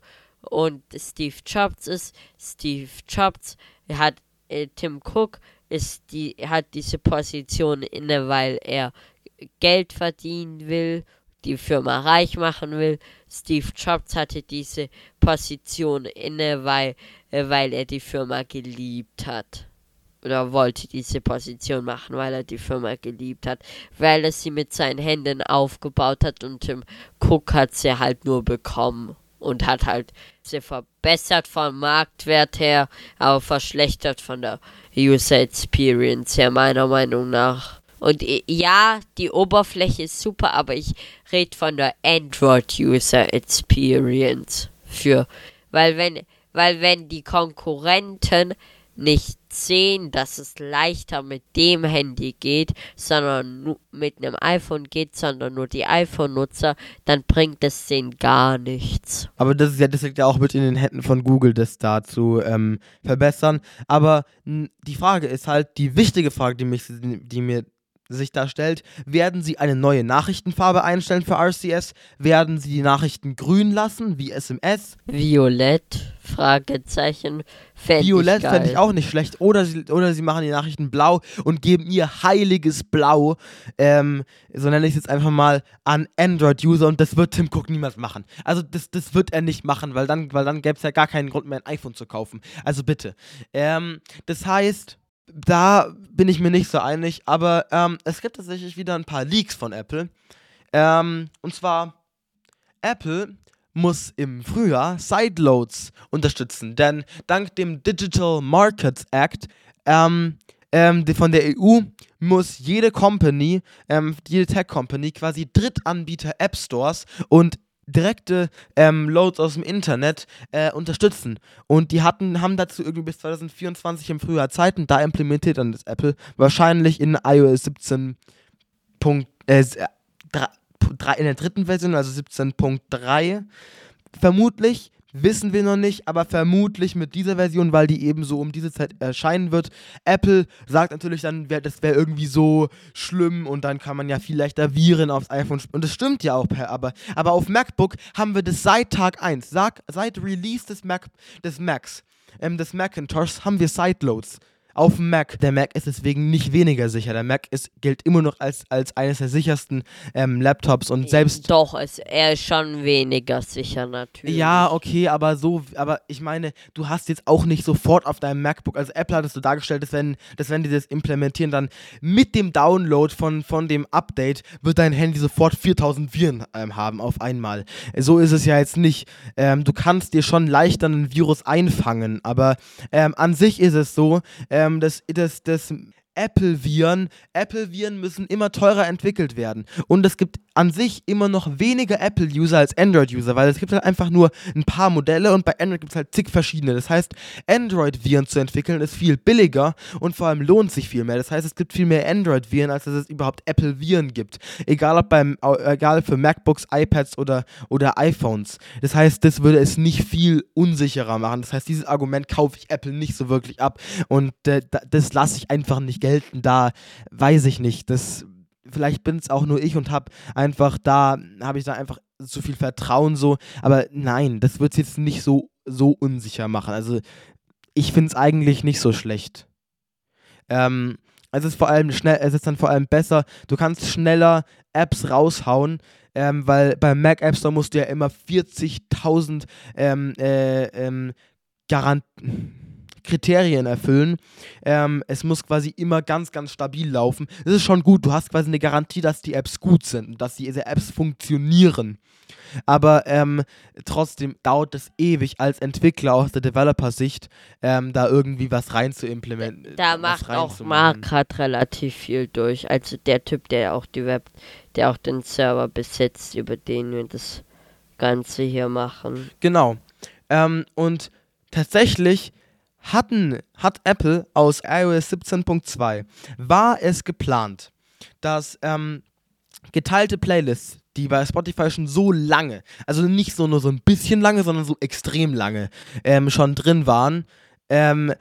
Steve Jobs ist, Steve Jobs hat äh, Tim Cook ist die hat diese Position inne, weil er Geld verdienen will, die Firma reich machen will. Steve Jobs hatte diese Position inne, weil, äh, weil er die Firma geliebt hat. Oder wollte diese Position machen, weil er die Firma geliebt hat. Weil er sie mit seinen Händen aufgebaut hat und Tim Cook hat sie halt nur bekommen. Und hat halt sie verbessert vom Marktwert her, aber verschlechtert von der User Experience her, meiner Meinung nach. Und i- ja, die Oberfläche ist super, aber ich rede von der Android User Experience für, weil wenn, weil wenn die Konkurrenten nicht sehen, dass es leichter mit dem Handy geht, sondern mit einem iPhone geht, sondern nur die iPhone-Nutzer, dann bringt es denen gar nichts. Aber das ist ja, das liegt ja auch mit in den Händen von Google, das da zu ähm, verbessern. Aber die Frage ist halt, die wichtige Frage, die, mich, die mir sich da stellt, werden sie eine neue Nachrichtenfarbe einstellen für RCS? Werden sie die Nachrichten grün lassen, wie SMS? Violett? Fragezeichen. Fänd Violett fände ich auch nicht schlecht. Oder sie, oder sie machen die Nachrichten blau und geben ihr heiliges Blau, ähm, so nenne ich es jetzt einfach mal, an Android-User und das wird Tim Cook niemals machen. Also das, das wird er nicht machen, weil dann, weil dann gäbe es ja gar keinen Grund mehr, ein iPhone zu kaufen. Also bitte. Ähm, das heißt, da bin ich mir nicht so einig, aber ähm, es gibt tatsächlich wieder ein paar Leaks von Apple. Ähm, und zwar, Apple muss im Frühjahr Sideloads unterstützen, denn dank dem Digital Markets Act ähm, ähm, von der EU muss jede Company, ähm, jede Tech-Company quasi Drittanbieter App Stores und direkte ähm, Loads aus dem Internet äh, unterstützen. Und die hatten, haben dazu irgendwie bis 2024 im Frühjahr Zeit und da implementiert dann das Apple wahrscheinlich in iOS 17. äh, in der dritten Version, also 17.3 vermutlich wissen wir noch nicht, aber vermutlich mit dieser Version, weil die eben so um diese Zeit erscheinen wird. Apple sagt natürlich dann, das wäre irgendwie so schlimm und dann kann man ja viel leichter Viren aufs iPhone und das stimmt ja auch, aber, aber auf MacBook haben wir das seit Tag 1, sag, seit Release des, Mac, des Macs, ähm, des Macintoshs haben wir Sideloads auf dem Mac. Der Mac ist deswegen nicht weniger sicher. Der Mac ist, gilt immer noch als, als eines der sichersten ähm, Laptops und selbst. Doch, es, er ist schon weniger sicher natürlich. Ja, okay, aber so, aber ich meine, du hast jetzt auch nicht sofort auf deinem MacBook, also Apple hat es so dargestellt, dass wenn, dass wenn die das implementieren, dann mit dem Download von, von dem Update wird dein Handy sofort 4000 Viren ähm, haben auf einmal. So ist es ja jetzt nicht. Ähm, du kannst dir schon leichter einen Virus einfangen, aber ähm, an sich ist es so, ähm, ähm, das, das, das Apple-Viren. Apple-Viren müssen immer teurer entwickelt werden. Und es gibt an sich immer noch weniger Apple-User als Android-User, weil es gibt halt einfach nur ein paar Modelle und bei Android gibt es halt zig verschiedene. Das heißt, Android-Viren zu entwickeln ist viel billiger und vor allem lohnt sich viel mehr. Das heißt, es gibt viel mehr Android-Viren, als dass es überhaupt Apple-Viren gibt. Egal ob beim, egal für MacBooks, iPads oder, oder iPhones. Das heißt, das würde es nicht viel unsicherer machen. Das heißt, dieses Argument kaufe ich Apple nicht so wirklich ab und äh, das lasse ich einfach nicht gelten. Da weiß ich nicht. Das vielleicht bin es auch nur ich und habe einfach da, habe ich da einfach zu viel Vertrauen so. Aber nein, das wird es jetzt nicht so, so unsicher machen. Also ich finde es eigentlich nicht so schlecht. Ähm, es ist vor allem schnell, es ist dann vor allem besser, du kannst schneller Apps raushauen, ähm, weil beim Mac App Store musst du ja immer 40.000 ähm, äh, ähm, Garant Kriterien erfüllen. Ähm, es muss quasi immer ganz, ganz stabil laufen. Das ist schon gut. Du hast quasi eine Garantie, dass die Apps gut sind und dass diese Apps funktionieren. Aber ähm, trotzdem dauert es ewig als Entwickler aus der Developer-Sicht, ähm, da irgendwie was rein zu implementieren. Da macht auch Mark gerade relativ viel durch. Also der Typ, der auch die Web, der auch den Server besitzt, über den wir das Ganze hier machen. Genau. Ähm, und tatsächlich hatten, hat Apple aus iOS 17.2 war es geplant, dass ähm, geteilte Playlists, die bei Spotify schon so lange, also nicht so nur so ein bisschen lange, sondern so extrem lange ähm, schon drin waren. Ähm,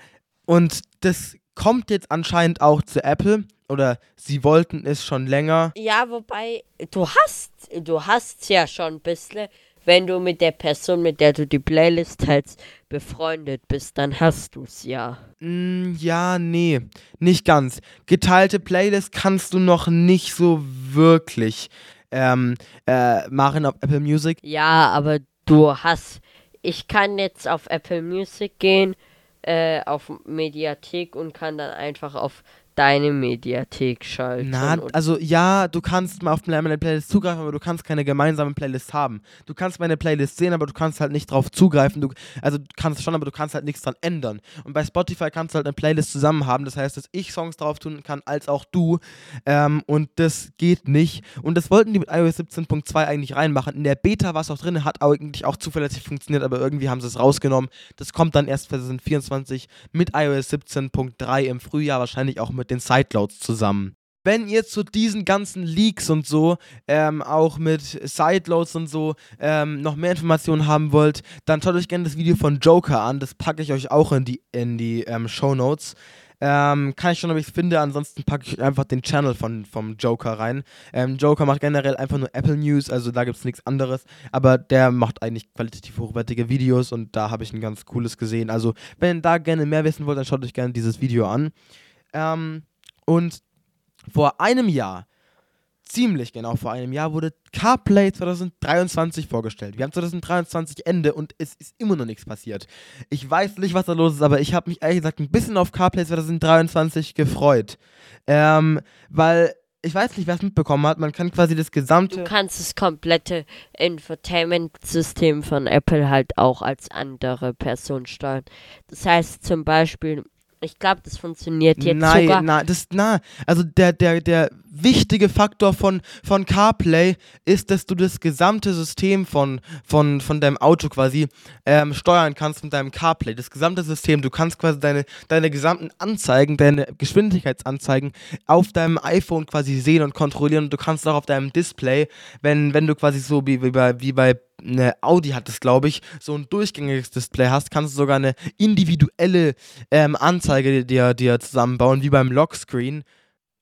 und das kommt jetzt anscheinend auch zu Apple oder sie wollten es schon länger. Ja, wobei du hast, du hast ja schon ein bisschen wenn du mit der Person, mit der du die Playlist teilst, befreundet bist, dann hast du es ja. Mm, ja, nee, nicht ganz. Geteilte Playlist kannst du noch nicht so wirklich ähm, äh, machen auf Apple Music. Ja, aber du hast. Ich kann jetzt auf Apple Music gehen, äh, auf Mediathek und kann dann einfach auf deine Mediathek schalten. Na, also ja, du kannst mal auf meine Playlist zugreifen, aber du kannst keine gemeinsame Playlist haben. Du kannst meine Playlist sehen, aber du kannst halt nicht drauf zugreifen. Du, also du kannst schon, aber du kannst halt nichts dran ändern. Und bei Spotify kannst du halt eine Playlist zusammen haben. Das heißt, dass ich Songs drauf tun kann, als auch du. Ähm, und das geht nicht. Und das wollten die mit iOS 17.2 eigentlich reinmachen. In der Beta war es auch drin, hat eigentlich auch zuverlässig funktioniert, aber irgendwie haben sie es rausgenommen. Das kommt dann erst 2024 mit iOS 17.3 im Frühjahr, wahrscheinlich auch mit den Sideloads zusammen. Wenn ihr zu diesen ganzen Leaks und so, ähm, auch mit Sideloads und so, ähm, noch mehr Informationen haben wollt, dann schaut euch gerne das Video von Joker an. Das packe ich euch auch in die, in die ähm, Show Notes. Ähm, kann ich schon, ob ich es finde. Ansonsten packe ich einfach den Channel von, vom Joker rein. Ähm, Joker macht generell einfach nur Apple News, also da gibt es nichts anderes. Aber der macht eigentlich qualitativ hochwertige Videos und da habe ich ein ganz cooles gesehen. Also, wenn ihr da gerne mehr wissen wollt, dann schaut euch gerne dieses Video an. Ähm, und vor einem Jahr, ziemlich genau vor einem Jahr, wurde CarPlay 2023 vorgestellt. Wir haben 2023 Ende und es ist immer noch nichts passiert. Ich weiß nicht, was da los ist, aber ich habe mich ehrlich gesagt ein bisschen auf CarPlay 2023 gefreut. Ähm, weil ich weiß nicht, wer es mitbekommen hat. Man kann quasi das gesamte. Du kannst das komplette Infotainment-System von Apple halt auch als andere Person steuern. Das heißt zum Beispiel, ich glaube, das funktioniert jetzt nein, sogar. Nein, das, na, also der, der, der wichtige Faktor von, von CarPlay ist, dass du das gesamte System von, von, von deinem Auto quasi ähm, steuern kannst mit deinem CarPlay. Das gesamte System, du kannst quasi deine, deine gesamten Anzeigen, deine Geschwindigkeitsanzeigen auf deinem iPhone quasi sehen und kontrollieren und du kannst auch auf deinem Display, wenn, wenn du quasi so wie, wie bei, wie bei eine Audi hat es, glaube ich, so ein durchgängiges Display hast, kannst du sogar eine individuelle ähm, Anzeige dir, dir zusammenbauen, wie beim Lockscreen.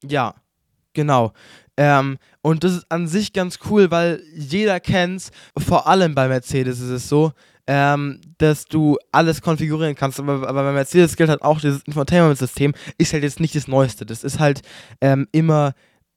Ja, genau. Ähm, und das ist an sich ganz cool, weil jeder kennt's, vor allem bei Mercedes ist es so, ähm, dass du alles konfigurieren kannst. Aber, aber bei Mercedes gilt halt auch, dieses Infotainment-System ist halt jetzt nicht das Neueste. Das ist halt ähm, immer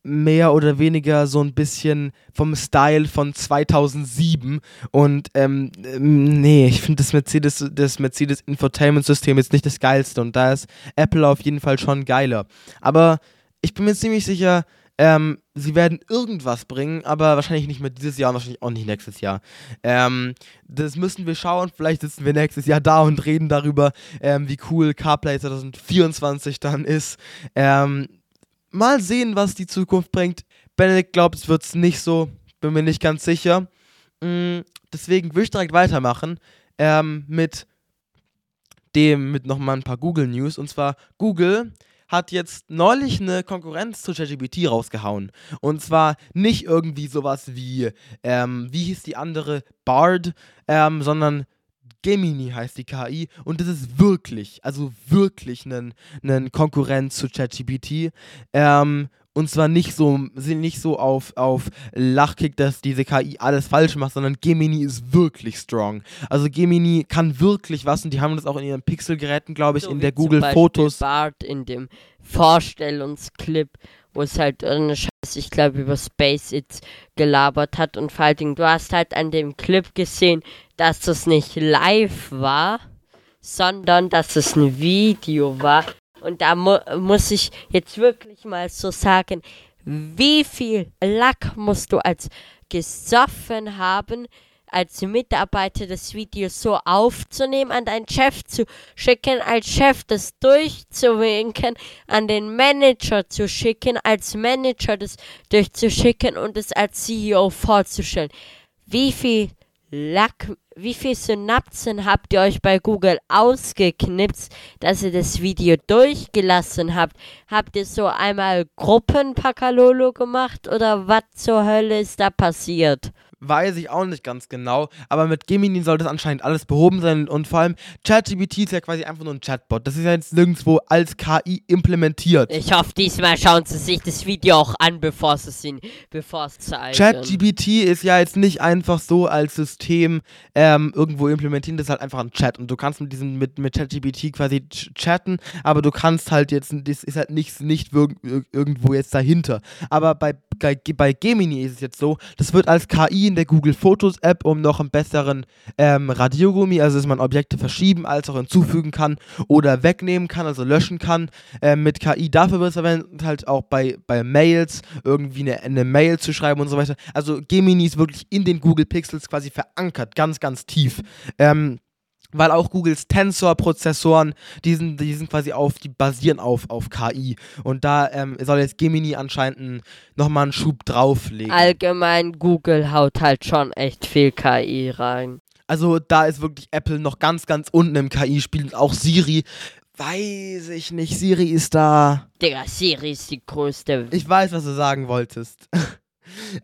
mehr oder weniger so ein bisschen vom Style von 2007 und ähm, nee, ich finde das Mercedes das Mercedes Infotainment System jetzt nicht das geilste und da ist Apple auf jeden Fall schon geiler. Aber ich bin mir ziemlich sicher, ähm, sie werden irgendwas bringen, aber wahrscheinlich nicht mehr dieses Jahr und wahrscheinlich auch nicht nächstes Jahr. Ähm, das müssen wir schauen. Vielleicht sitzen wir nächstes Jahr da und reden darüber, ähm, wie cool CarPlay 2024 dann ist. Ähm, mal sehen, was die Zukunft bringt. Benedikt glaubt, es wird es nicht so. Bin mir nicht ganz sicher. Mm, deswegen würde ich direkt weitermachen ähm, mit dem, mit nochmal ein paar Google News. Und zwar Google hat jetzt neulich eine Konkurrenz zu ChatGPT rausgehauen. Und zwar nicht irgendwie sowas wie, ähm, wie hieß die andere, Bard, ähm, sondern Gemini heißt die KI und das ist wirklich, also wirklich ein, ein Konkurrent zu ChatGPT. Ähm, und zwar nicht so, nicht so auf, auf Lachkick, dass diese KI alles falsch macht, sondern Gemini ist wirklich strong. Also Gemini kann wirklich was und die haben das auch in ihren Pixelgeräten, glaube ich, so in der Google Fotos. Bart in dem Vorstellungsclip, wo es halt eine Scheiße, ich glaube, über Space It's gelabert hat und vor allen Dingen, du hast halt an dem Clip gesehen, dass das nicht live war, sondern dass es ein Video war und da mu muss ich jetzt wirklich mal so sagen, wie viel Lack musst du als gesoffen haben, als Mitarbeiter das Video so aufzunehmen, an deinen Chef zu schicken, als Chef das durchzuwinken, an den Manager zu schicken, als Manager das durchzuschicken und es als CEO vorzustellen. Wie viel Lack, wie viele Synapsen habt ihr euch bei Google ausgeknipst, dass ihr das Video durchgelassen habt? Habt ihr so einmal Gruppenpakalolo gemacht oder was zur Hölle ist da passiert? Weiß ich auch nicht ganz genau, aber mit Gemini sollte es anscheinend alles behoben sein und vor allem ChatGPT ist ja quasi einfach nur ein Chatbot. Das ist ja jetzt nirgendwo als KI implementiert. Ich hoffe, diesmal schauen Sie sich das Video auch an, bevor Sie es bevor es zeigen. ChatGPT ist ja jetzt nicht einfach so als System ähm, irgendwo implementieren, das ist halt einfach ein Chat und du kannst mit diesem mit, mit ChatGPT quasi chatten, aber du kannst halt jetzt, das ist halt nichts nicht irgendwo jetzt dahinter. Aber bei, bei Gemini ist es jetzt so, das wird als KI der Google Fotos App, um noch einen besseren ähm, Radiergummi, also dass man Objekte verschieben als auch hinzufügen kann oder wegnehmen kann, also löschen kann äh, mit KI. Dafür wird es verwendet, halt auch bei, bei Mails, irgendwie eine, eine Mail zu schreiben und so weiter. Also Gemini ist wirklich in den Google Pixels quasi verankert, ganz, ganz tief. Ähm, weil auch Googles Tensor-Prozessoren, die sind, die sind quasi auf, die basieren auf, auf KI. Und da ähm, soll jetzt Gemini anscheinend nochmal einen Schub drauflegen. Allgemein, Google haut halt schon echt viel KI rein. Also da ist wirklich Apple noch ganz, ganz unten im KI-Spiel. Und auch Siri, weiß ich nicht, Siri ist da. Digga, Siri ist die größte. Ich weiß, was du sagen wolltest. (laughs)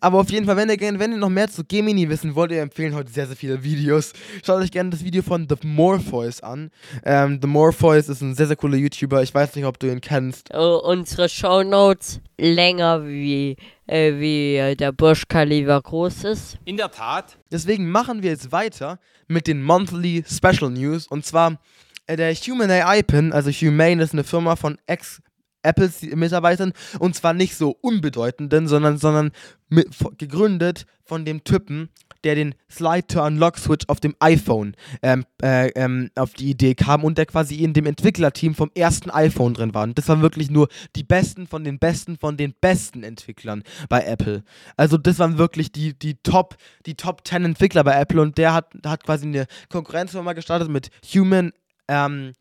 Aber auf jeden Fall, wenn ihr, wenn ihr noch mehr zu Gemini wissen wollt, ihr empfehlen heute sehr, sehr viele Videos. Schaut euch gerne das Video von The Morpheus an. Ähm, The Morpheus ist ein sehr, sehr cooler YouTuber. Ich weiß nicht, ob du ihn kennst. Oh, unsere Shownotes länger wie, äh, wie der Burj Khalifa groß ist. In der Tat. Deswegen machen wir jetzt weiter mit den Monthly Special News. Und zwar äh, der Human AI Pin, also Humane ist eine Firma von ex Apples-Mitarbeitern und zwar nicht so unbedeutenden, sondern, sondern mit, gegründet von dem Typen, der den Slide-to-Unlock-Switch auf dem iPhone ähm, äh, ähm, auf die Idee kam und der quasi in dem Entwicklerteam vom ersten iPhone drin war. Und das waren wirklich nur die Besten von den Besten von den besten Entwicklern bei Apple. Also das waren wirklich die, die Top, die Top 10 Entwickler bei Apple und der hat, hat quasi eine Konkurrenzfirma gestartet mit Human, ähm,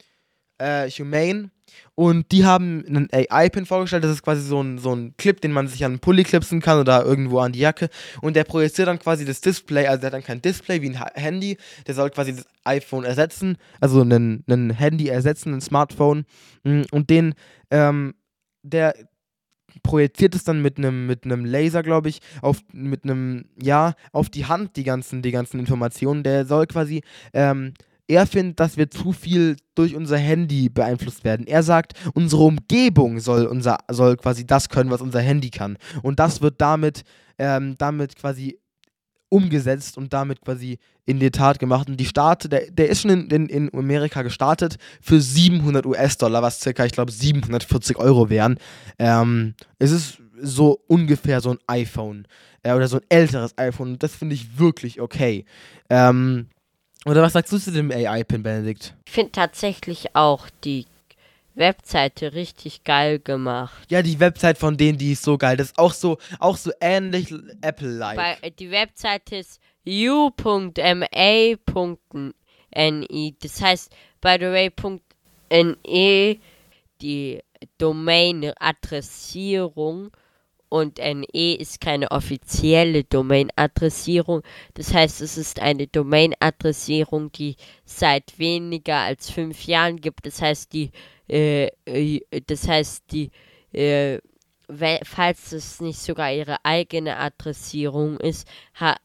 äh, Humane und die haben einen AI-Pin vorgestellt. Das ist quasi so ein, so ein Clip, den man sich an einen Pulli klipsen kann oder irgendwo an die Jacke. Und der projiziert dann quasi das Display. Also der hat dann kein Display wie ein Handy. Der soll quasi das iPhone ersetzen. Also ein, ein Handy ersetzen, ein Smartphone. Mm, und den, ähm, der projiziert es dann mit einem mit einem Laser, glaube ich, auf mit einem ja auf die Hand die ganzen die ganzen Informationen. Der soll quasi ähm, er findet, dass wir zu viel durch unser Handy beeinflusst werden. Er sagt, unsere Umgebung soll, unser, soll quasi das können, was unser Handy kann. Und das wird damit, ähm, damit quasi umgesetzt und damit quasi in die Tat gemacht. Und die Start, der, der ist schon in, in, in Amerika gestartet für 700 US-Dollar, was circa, ich glaube, 740 Euro wären. Ähm, es ist so ungefähr so ein iPhone äh, oder so ein älteres iPhone. Und das finde ich wirklich okay. Ähm, oder was sagst du zu dem AI-Pin, Benedikt? Ich finde tatsächlich auch die Webseite richtig geil gemacht. Ja, die Webseite von denen, die ist so geil. Das ist auch so, auch so ähnlich Apple-like. Äh, die Webseite ist u.ma.ni. Das heißt, by the way, .ne, die Domain-Adressierung und NE ist keine offizielle Domain-Adressierung. Das heißt, es ist eine Domain-Adressierung, die seit weniger als fünf Jahren gibt. Das heißt, die, äh, äh das heißt, die äh, falls es nicht sogar ihre eigene Adressierung ist,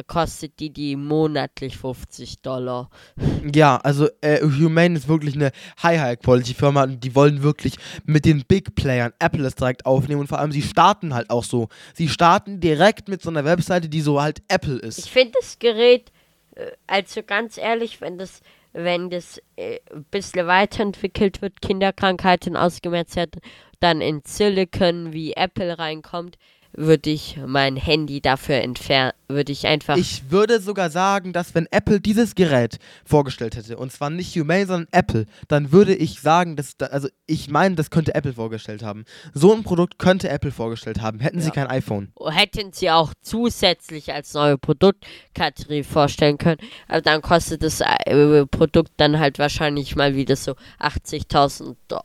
kostet die die monatlich 50 Dollar. (laughs) Ja, also äh, Humane ist wirklich eine High-High-Quality-Firma und die wollen wirklich mit den Big Playern Apple es direkt aufnehmen und vor allem sie starten halt auch so. Sie starten direkt mit so einer Webseite, die so halt Apple ist. Ich finde das Gerät, äh, also ganz ehrlich, wenn das wenn das äh, ein bisschen weiterentwickelt wird, Kinderkrankheiten ausgemerzt werden dann in Silicon wie Apple reinkommt, würde ich mein Handy dafür entfernen, würde ich einfach. Ich würde sogar sagen, dass wenn Apple dieses Gerät vorgestellt hätte, und zwar nicht Humane, sondern Apple, dann würde ich sagen, dass, da, also ich meine, das könnte Apple vorgestellt haben. So ein Produkt könnte Apple vorgestellt haben, hätten ja. sie kein iPhone. Hätten sie auch zusätzlich als neue Produktkategorie vorstellen können, aber dann kostet das äh, Produkt dann halt wahrscheinlich mal wieder so 80.000 Dollar.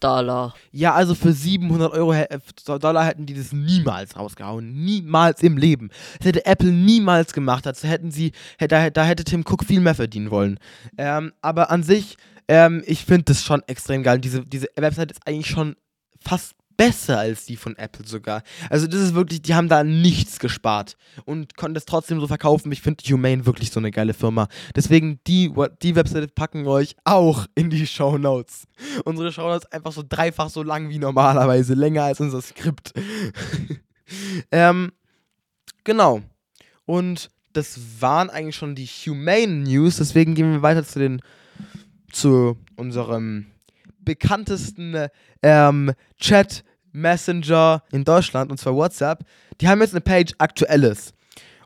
Dollar. Ja, also für 700 Euro äh, Dollar hätten die das niemals rausgehauen. Niemals im Leben. Das hätte Apple niemals gemacht. Also hätten sie, da, da hätte Tim Cook viel mehr verdienen wollen. Ähm, aber an sich, ähm, ich finde das schon extrem geil. Diese, diese Website ist eigentlich schon fast besser als die von Apple sogar. Also das ist wirklich, die haben da nichts gespart und konnten das trotzdem so verkaufen. Ich finde Humane wirklich so eine geile Firma. Deswegen die, die Webseite packen euch auch in die Show Notes. Unsere Show Notes einfach so dreifach so lang wie normalerweise, länger als unser Skript. (laughs) ähm, genau. Und das waren eigentlich schon die Humane News. Deswegen gehen wir weiter zu den zu unserem bekanntesten ähm, Chat Messenger in Deutschland, und zwar WhatsApp, die haben jetzt eine Page Aktuelles.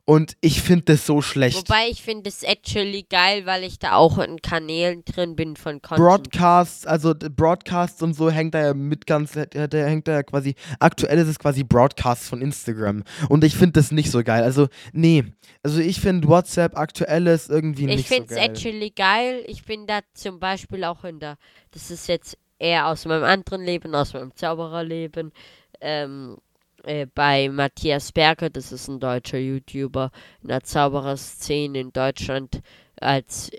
Und ich finde das so schlecht. Wobei ich finde es actually geil, weil ich da auch in Kanälen drin bin von Content. Broadcasts, also Broadcasts und so hängt da ja mit ganz, der, der hängt da ja quasi, aktuell ist es quasi Broadcasts von Instagram. Und ich finde das nicht so geil. Also, nee. Also ich finde WhatsApp aktuell ist irgendwie Ich nicht so finde es geil. actually geil. Ich bin da zum Beispiel auch in der, das ist jetzt eher aus meinem anderen Leben, aus meinem Zaubererleben, ähm, äh, bei Matthias Berger, das ist ein deutscher YouTuber in der Zaubererszene in Deutschland als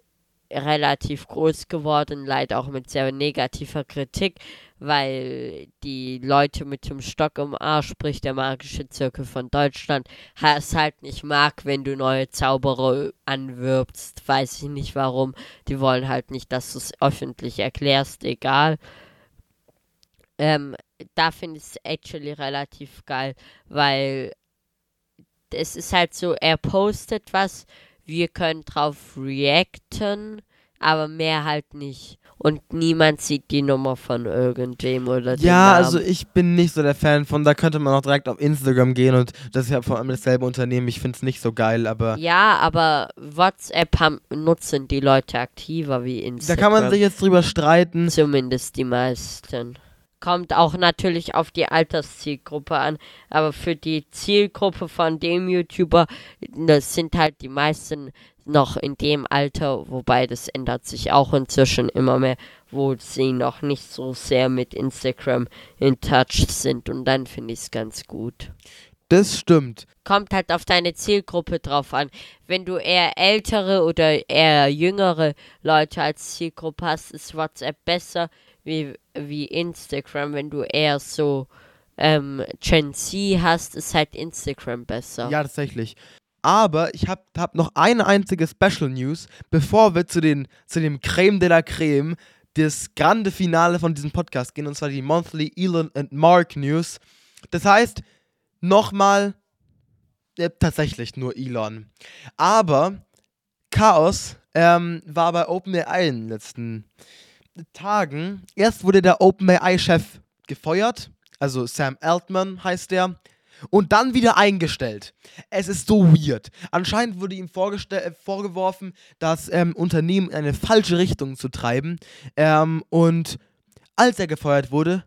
relativ groß geworden, leider auch mit sehr negativer Kritik, weil die Leute mit dem Stock im Arsch, sprich der magische Zirkel von Deutschland, es halt nicht mag, wenn du neue Zauberer anwirbst. Weiß ich nicht warum. Die wollen halt nicht, dass du es öffentlich erklärst, egal. Ähm, da finde ich es actually relativ geil, weil es ist halt so, er postet was, wir können drauf reacten, aber mehr halt nicht. Und niemand sieht die Nummer von irgendwem oder Ja, also ich bin nicht so der Fan von, da könnte man auch direkt auf Instagram gehen und das ist ja vor allem dasselbe Unternehmen. Ich finde es nicht so geil, aber Ja, aber WhatsApp haben, nutzen die Leute aktiver wie da Instagram. kann man sich jetzt drüber streiten. Zumindest die meisten. Kommt auch natürlich auf die Alterszielgruppe an, aber für die Zielgruppe von dem YouTuber, das sind halt die meisten noch in dem Alter, wobei das ändert sich auch inzwischen immer mehr, wo sie noch nicht so sehr mit Instagram in Touch sind und dann finde ich es ganz gut. Das stimmt. Kommt halt auf deine Zielgruppe drauf an. Wenn du eher ältere oder eher jüngere Leute als Zielgruppe hast, ist WhatsApp besser wie, wie Instagram. Wenn du eher so ähm, Gen Z hast, ist halt Instagram besser. Ja, tatsächlich. Aber ich habe hab noch eine einzige Special News, bevor wir zu, den, zu dem Creme de la Creme, das grande Finale von diesem Podcast gehen, und zwar die Monthly Elon and Mark News. Das heißt, nochmal, äh, tatsächlich nur Elon. Aber Chaos ähm, war bei OpenAI in den letzten Tagen. Erst wurde der OpenAI-Chef gefeuert, also Sam Altman heißt der, und dann wieder eingestellt. Es ist so weird. Anscheinend wurde ihm äh, vorgeworfen, das ähm, Unternehmen in eine falsche Richtung zu treiben. Ähm, und als er gefeuert wurde,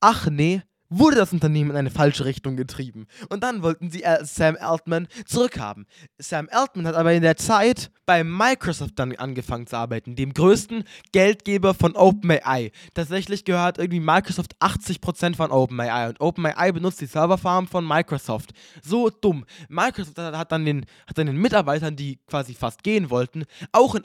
ach nee, wurde das Unternehmen in eine falsche Richtung getrieben. Und dann wollten sie äh, Sam Altman zurückhaben. Sam Altman hat aber in der Zeit bei Microsoft dann angefangen zu arbeiten, dem größten Geldgeber von OpenAI. Tatsächlich gehört irgendwie Microsoft 80% von OpenAI und OpenAI benutzt die Serverfarm von Microsoft. So dumm. Microsoft hat dann den, hat dann den Mitarbeitern, die quasi fast gehen wollten, auch einen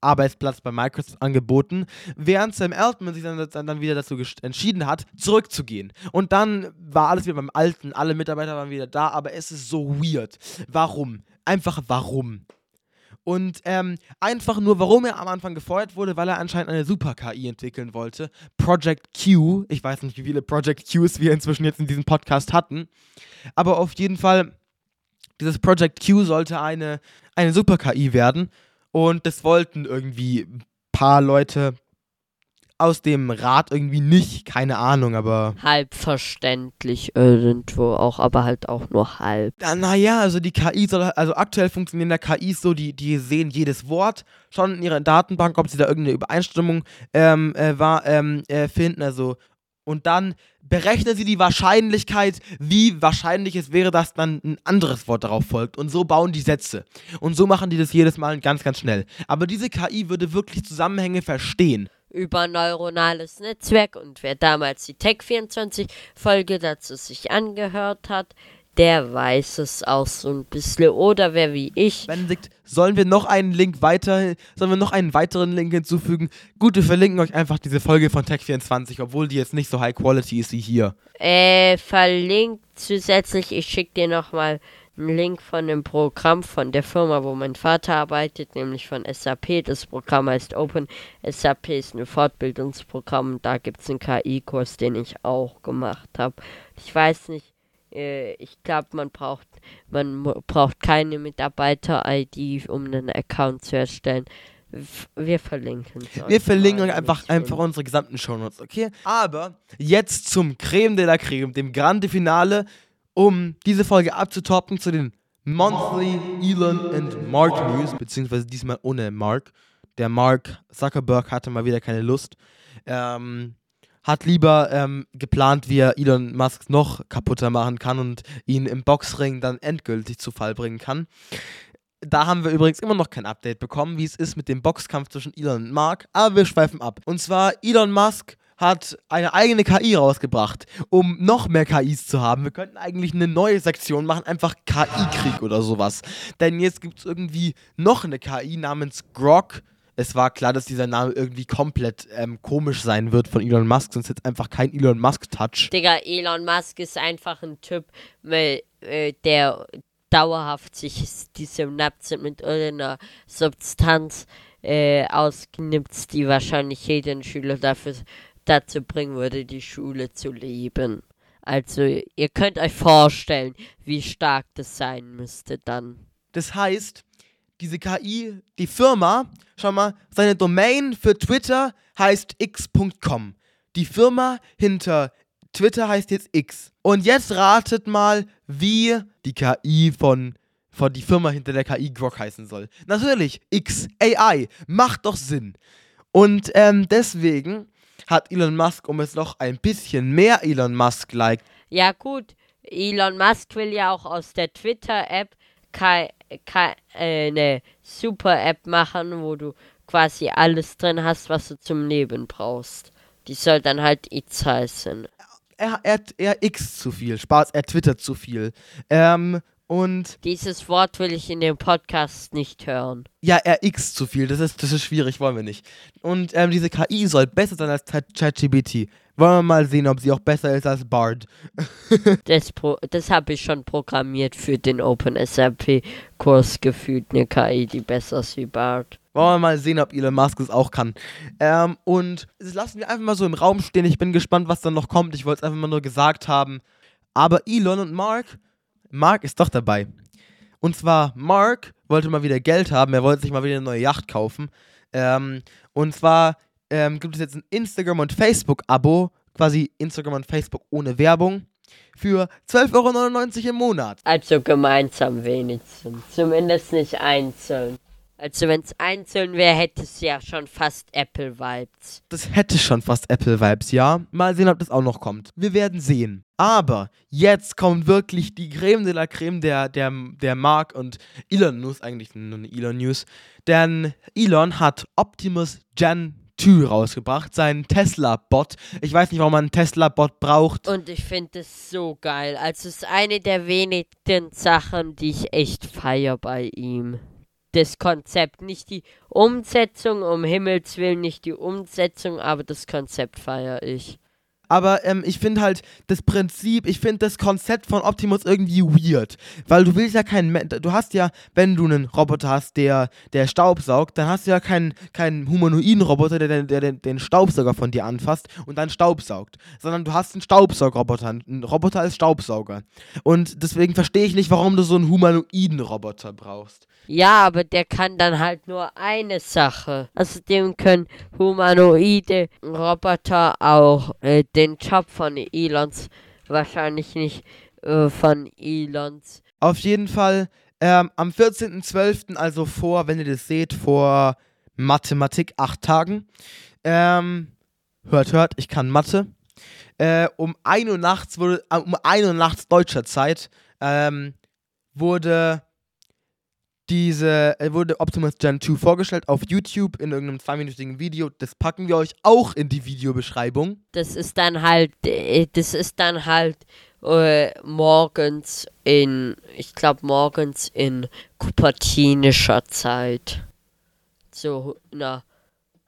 Arbeitsplatz bei, Microsoft angeboten, während Sam Altman sich dann, dann, wieder dazu entschieden hat, zurückzugehen. Und dann war alles wieder beim Alten, alle Mitarbeiter waren wieder da, aber es ist so weird. Warum? Einfach warum? Und ähm, einfach nur, warum er am Anfang gefeuert wurde, weil er anscheinend eine Super-KI entwickeln wollte. Project Q. Ich weiß nicht, wie viele Project Qs wir inzwischen jetzt in diesem Podcast hatten. Aber auf jeden Fall, dieses Project Q sollte eine, eine Super-KI werden. Und das wollten irgendwie ein paar Leute aus dem Rat irgendwie nicht. Keine Ahnung, aber. Halb verständlich irgendwo auch, aber halt auch nur halb. Ja, naja, also die KI soll, also aktuell funktionieren da KIs so, die, die sehen jedes Wort schon in ihrer Datenbank, ob sie da irgendeine Übereinstimmung ähm, äh, war, ähm, äh, finden, also und dann berechnen sie die Wahrscheinlichkeit, wie wahrscheinlich es wäre, dass dann ein anderes Wort darauf folgt. Und so bauen die Sätze. Und so machen die das jedes Mal ganz, ganz schnell. Aber diese KI würde wirklich Zusammenhänge verstehen. Über neuronales Netzwerk und wer damals die Tech24-Folge dazu sich angehört hat, der weiß es auch so ein bisschen. Oder wer wie ich. Benedikt, sollen wir noch einen Link weiter, sollen wir noch einen weiteren Link hinzufügen? Gut, wir verlinken euch einfach diese Folge von Tech24, obwohl die jetzt nicht so high quality ist wie hier. Äh, verlinkt zusätzlich, ich schicke dir nochmal einen Link von dem Programm von der Firma, wo mein Vater arbeitet, nämlich von SAP. Das Programm heißt Open. SAP ist ein Fortbildungsprogramm. Da gibt es einen KI-Kurs, den ich auch gemacht habe. Ich weiß nicht, äh, ich glaube, man braucht, man braucht keine Mitarbeiter-ID, um einen Account zu erstellen. Wir verlinken. Wir verlinken einfach, einfach unsere gesamten Shownotes, okay? Aber jetzt zum Creme de la Creme, dem Grande Finale, um diese Folge abzutoppen zu den Monthly Elon and Mark News, beziehungsweise diesmal ohne Mark. Der Mark Zuckerberg hatte mal wieder keine Lust. Ähm, hat lieber ähm, geplant, wie er Elon Musk noch kaputter machen kann und ihn im Boxring dann endgültig zu Fall bringen kann. Da haben wir übrigens immer noch kein Update bekommen, wie es ist mit dem Boxkampf zwischen Elon und Mark, aber wir schweifen ab. Und zwar Elon Musk hat eine eigene KI rausgebracht, um noch mehr KIs zu haben. Wir könnten eigentlich eine neue Sektion machen, einfach KI-Krieg oder sowas. Denn jetzt gibt es irgendwie noch eine KI namens Grok. Es war klar, dass dieser Name irgendwie komplett ähm, komisch sein wird von Elon Musk, sonst jetzt einfach kein Elon Musk-Touch. Digga, Elon Musk ist einfach ein Typ, äh, der dauerhaft sich die Synapsen mit irgendeiner Substanz äh, ausknipst, die wahrscheinlich jeden Schüler dafür dazu bringen würde, die Schule zu lieben. Also ihr könnt euch vorstellen, wie stark das sein müsste dann. Das heißt, diese KI, die Firma, schau mal, seine Domain für Twitter heißt x.com. Die Firma hinter Twitter heißt jetzt X. Und jetzt ratet mal, wie die KI von, von die Firma hinter der KI Grok heißen soll. Natürlich, X, AI, macht doch Sinn. Und ähm, deswegen hat Elon Musk, um es noch ein bisschen mehr Elon Musk-like. Ja, gut. Elon Musk will ja auch aus der Twitter-App eine Super-App machen, wo du quasi alles drin hast, was du zum Leben brauchst. Die soll dann halt X heißen. Er, er, er X zu viel, Spaß, er twittert zu viel. Ähm, und dieses Wort will ich in dem Podcast nicht hören. Ja, RX zu viel, das ist, das ist schwierig, wollen wir nicht. Und ähm, diese KI soll besser sein als ChatGPT. Wollen wir mal sehen, ob sie auch besser ist als Bard. (laughs) das das habe ich schon programmiert für den OpenSRP-Kurs gefühlt, eine KI, die besser ist wie Bard. Wollen wir mal sehen, ob Elon Musk es auch kann. Ähm, und das lassen wir einfach mal so im Raum stehen. Ich bin gespannt, was dann noch kommt. Ich wollte es einfach mal nur gesagt haben. Aber Elon und Mark Mark ist doch dabei. Und zwar, Mark wollte mal wieder Geld haben, er wollte sich mal wieder eine neue Yacht kaufen. Ähm, und zwar ähm, gibt es jetzt ein Instagram- und Facebook-Abo, quasi Instagram und Facebook ohne Werbung, für 12,99 Euro im Monat. Also gemeinsam wenigstens, zumindest nicht einzeln. Also wenn es einzeln wäre, hätte es ja schon fast Apple-Vibes. Das hätte schon fast Apple-Vibes, ja. Mal sehen, ob das auch noch kommt. Wir werden sehen. Aber jetzt kommt wirklich die Creme de la Creme der, der, der Mark und Elon News, eigentlich nur eine Elon News. Denn Elon hat Optimus Gen 2 rausgebracht, seinen Tesla-Bot. Ich weiß nicht, warum man einen Tesla-Bot braucht. Und ich finde es so geil. Also es ist eine der wenigen Sachen, die ich echt feiere bei ihm das Konzept, nicht die Umsetzung, um Himmels Willen nicht die Umsetzung, aber das Konzept feiere ich. Aber ähm, ich finde halt das Prinzip, ich finde das Konzept von Optimus irgendwie weird. Weil du willst ja keinen. Du hast ja, wenn du einen Roboter hast, der, der Staubsaugt, dann hast du ja keinen, keinen humanoiden Roboter, der, der, der den Staubsauger von dir anfasst und dann Staubsaugt. Sondern du hast einen Staubsaugerroboter, einen Roboter als Staubsauger. Und deswegen verstehe ich nicht, warum du so einen humanoiden Roboter brauchst. Ja, aber der kann dann halt nur eine Sache. Außerdem können humanoide Roboter auch äh, den Job von Elons wahrscheinlich nicht äh, von Elons. Auf jeden Fall ähm, am 14.12., also vor, wenn ihr das seht, vor Mathematik acht Tagen. Ähm, hört, hört, ich kann Mathe. Äh, um 1 Uhr nachts wurde, äh, um 1 Uhr nachts deutscher Zeit, ähm, wurde diese wurde Optimus Gen 2 vorgestellt auf YouTube in irgendeinem zweiminütigen Video. Das packen wir euch auch in die Videobeschreibung. Das ist dann halt, äh, das ist dann halt äh, morgens in, ich glaube morgens in kupertinischer Zeit. So, na,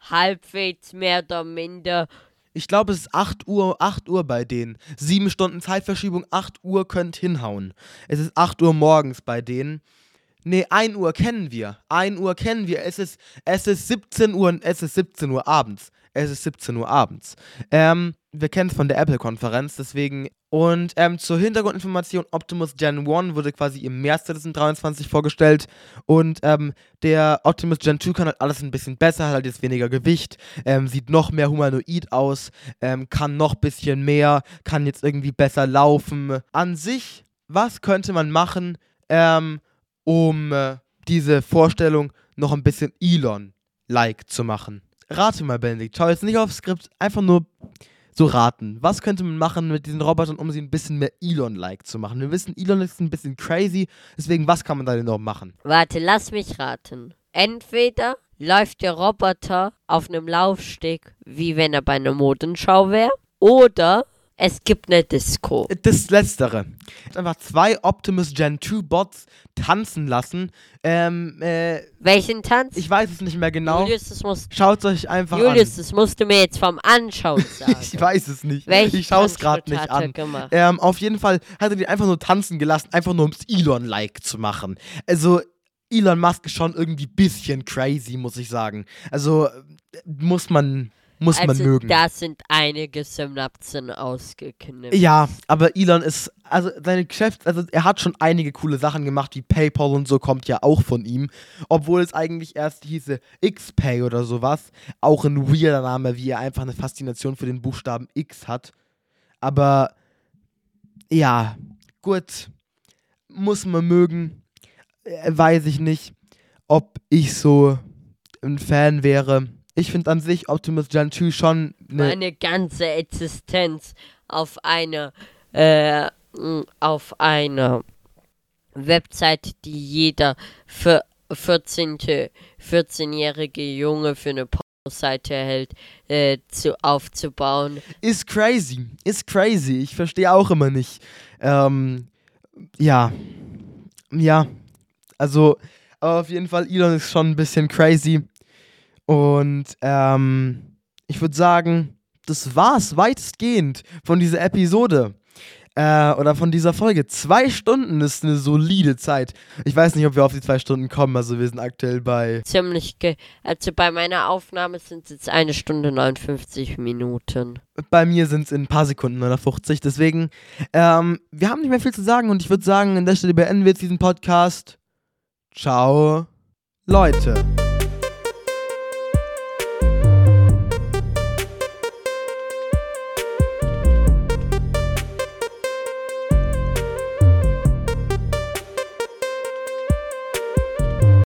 halbwegs mehr oder minder. Ich glaube, es ist 8 Uhr, 8 Uhr bei denen. Sieben Stunden Zeitverschiebung, 8 Uhr könnt hinhauen. Es ist 8 Uhr morgens bei denen. Nee, 1 Uhr kennen wir. 1 Uhr kennen wir. Es ist, es ist 17 Uhr, es ist 17 Uhr abends. Es ist 17 Uhr abends. Ähm, wir kennen es von der Apple-Konferenz, deswegen. Und ähm, zur Hintergrundinformation: Optimus Gen 1 wurde quasi im März 2023 vorgestellt. Und ähm, der Optimus Gen 2 kann halt alles ein bisschen besser, hat halt jetzt weniger Gewicht, ähm, sieht noch mehr humanoid aus, ähm, kann noch ein bisschen mehr, kann jetzt irgendwie besser laufen. An sich, was könnte man machen? Ähm, um äh, diese Vorstellung noch ein bisschen Elon-like zu machen. Rate mal, Benedikt. Schau jetzt nicht aufs Skript, einfach nur so raten. Was könnte man machen mit diesen Robotern, um sie ein bisschen mehr Elon-like zu machen? Wir wissen, Elon ist ein bisschen crazy, deswegen, was kann man da denn noch machen? Warte, lass mich raten. Entweder läuft der Roboter auf einem Laufsteg, wie wenn er bei einer Modenschau wäre, oder es gibt eine Disco. Das Letztere. Einfach zwei Optimus Gen 2 Bots tanzen lassen. Ähm, äh, Welchen Tanz? ich weiß es nicht mehr genau. Julius, das musst, Schaut euch einfach Julius, das musst du mir jetzt vom Anschauen (laughs) an. sagen. Ich weiß es nicht. Welchen ich schaue es gerade nicht an. Ähm, auf jeden Fall hat er die einfach nur tanzen gelassen, einfach nur um es Elon-like zu machen. Also, Elon Musk ist schon irgendwie bisschen crazy, muss ich sagen. Also, äh, muss man, muss also, man mögen. da sind einige Synapsen ausgeknipst. Ja, aber Elon ist, also seine Geschäfts-, also er hat schon einige coole Sachen gemacht, wie PayPal und so kommt ja auch von ihm. Obwohl es eigentlich erst hieße XPay oder sowas. Auch ein weirder Name, wie er einfach eine Faszination für den Buchstaben X hat. Aber ja, gut. Muss man mögen. Äh, Weiß ich nicht, ob ich so ein Fan wäre. Ich finde an sich Optimus Gen 2 schon eine Meine ganze Existenz auf eine, äh, auf eine Website, die jeder für 14. 14-jährige Junge für eine Pornoseite hält, äh, zu, aufzubauen. ist crazy. Ist crazy. Ich verstehe auch immer nicht. Ähm, ja. Ja. Also, aber auf jeden Fall, Elon ist schon ein bisschen crazy. Und ähm, ich würde sagen, das war's weitestgehend von dieser Episode. Äh, oder von dieser Folge. Zwei Stunden ist eine solide Zeit. Ich weiß nicht, ob wir auf die zwei Stunden kommen. Also wir sind aktuell bei Ziemlich, ge also bei meiner Aufnahme sind es jetzt eine Stunde 59 Minuten. Bei mir sind es in ein paar Sekunden oder 50. Deswegen, ähm, wir haben nicht mehr viel zu sagen und ich würde sagen, an der Stelle beenden wir jetzt diesen Podcast. Ciao, Leute.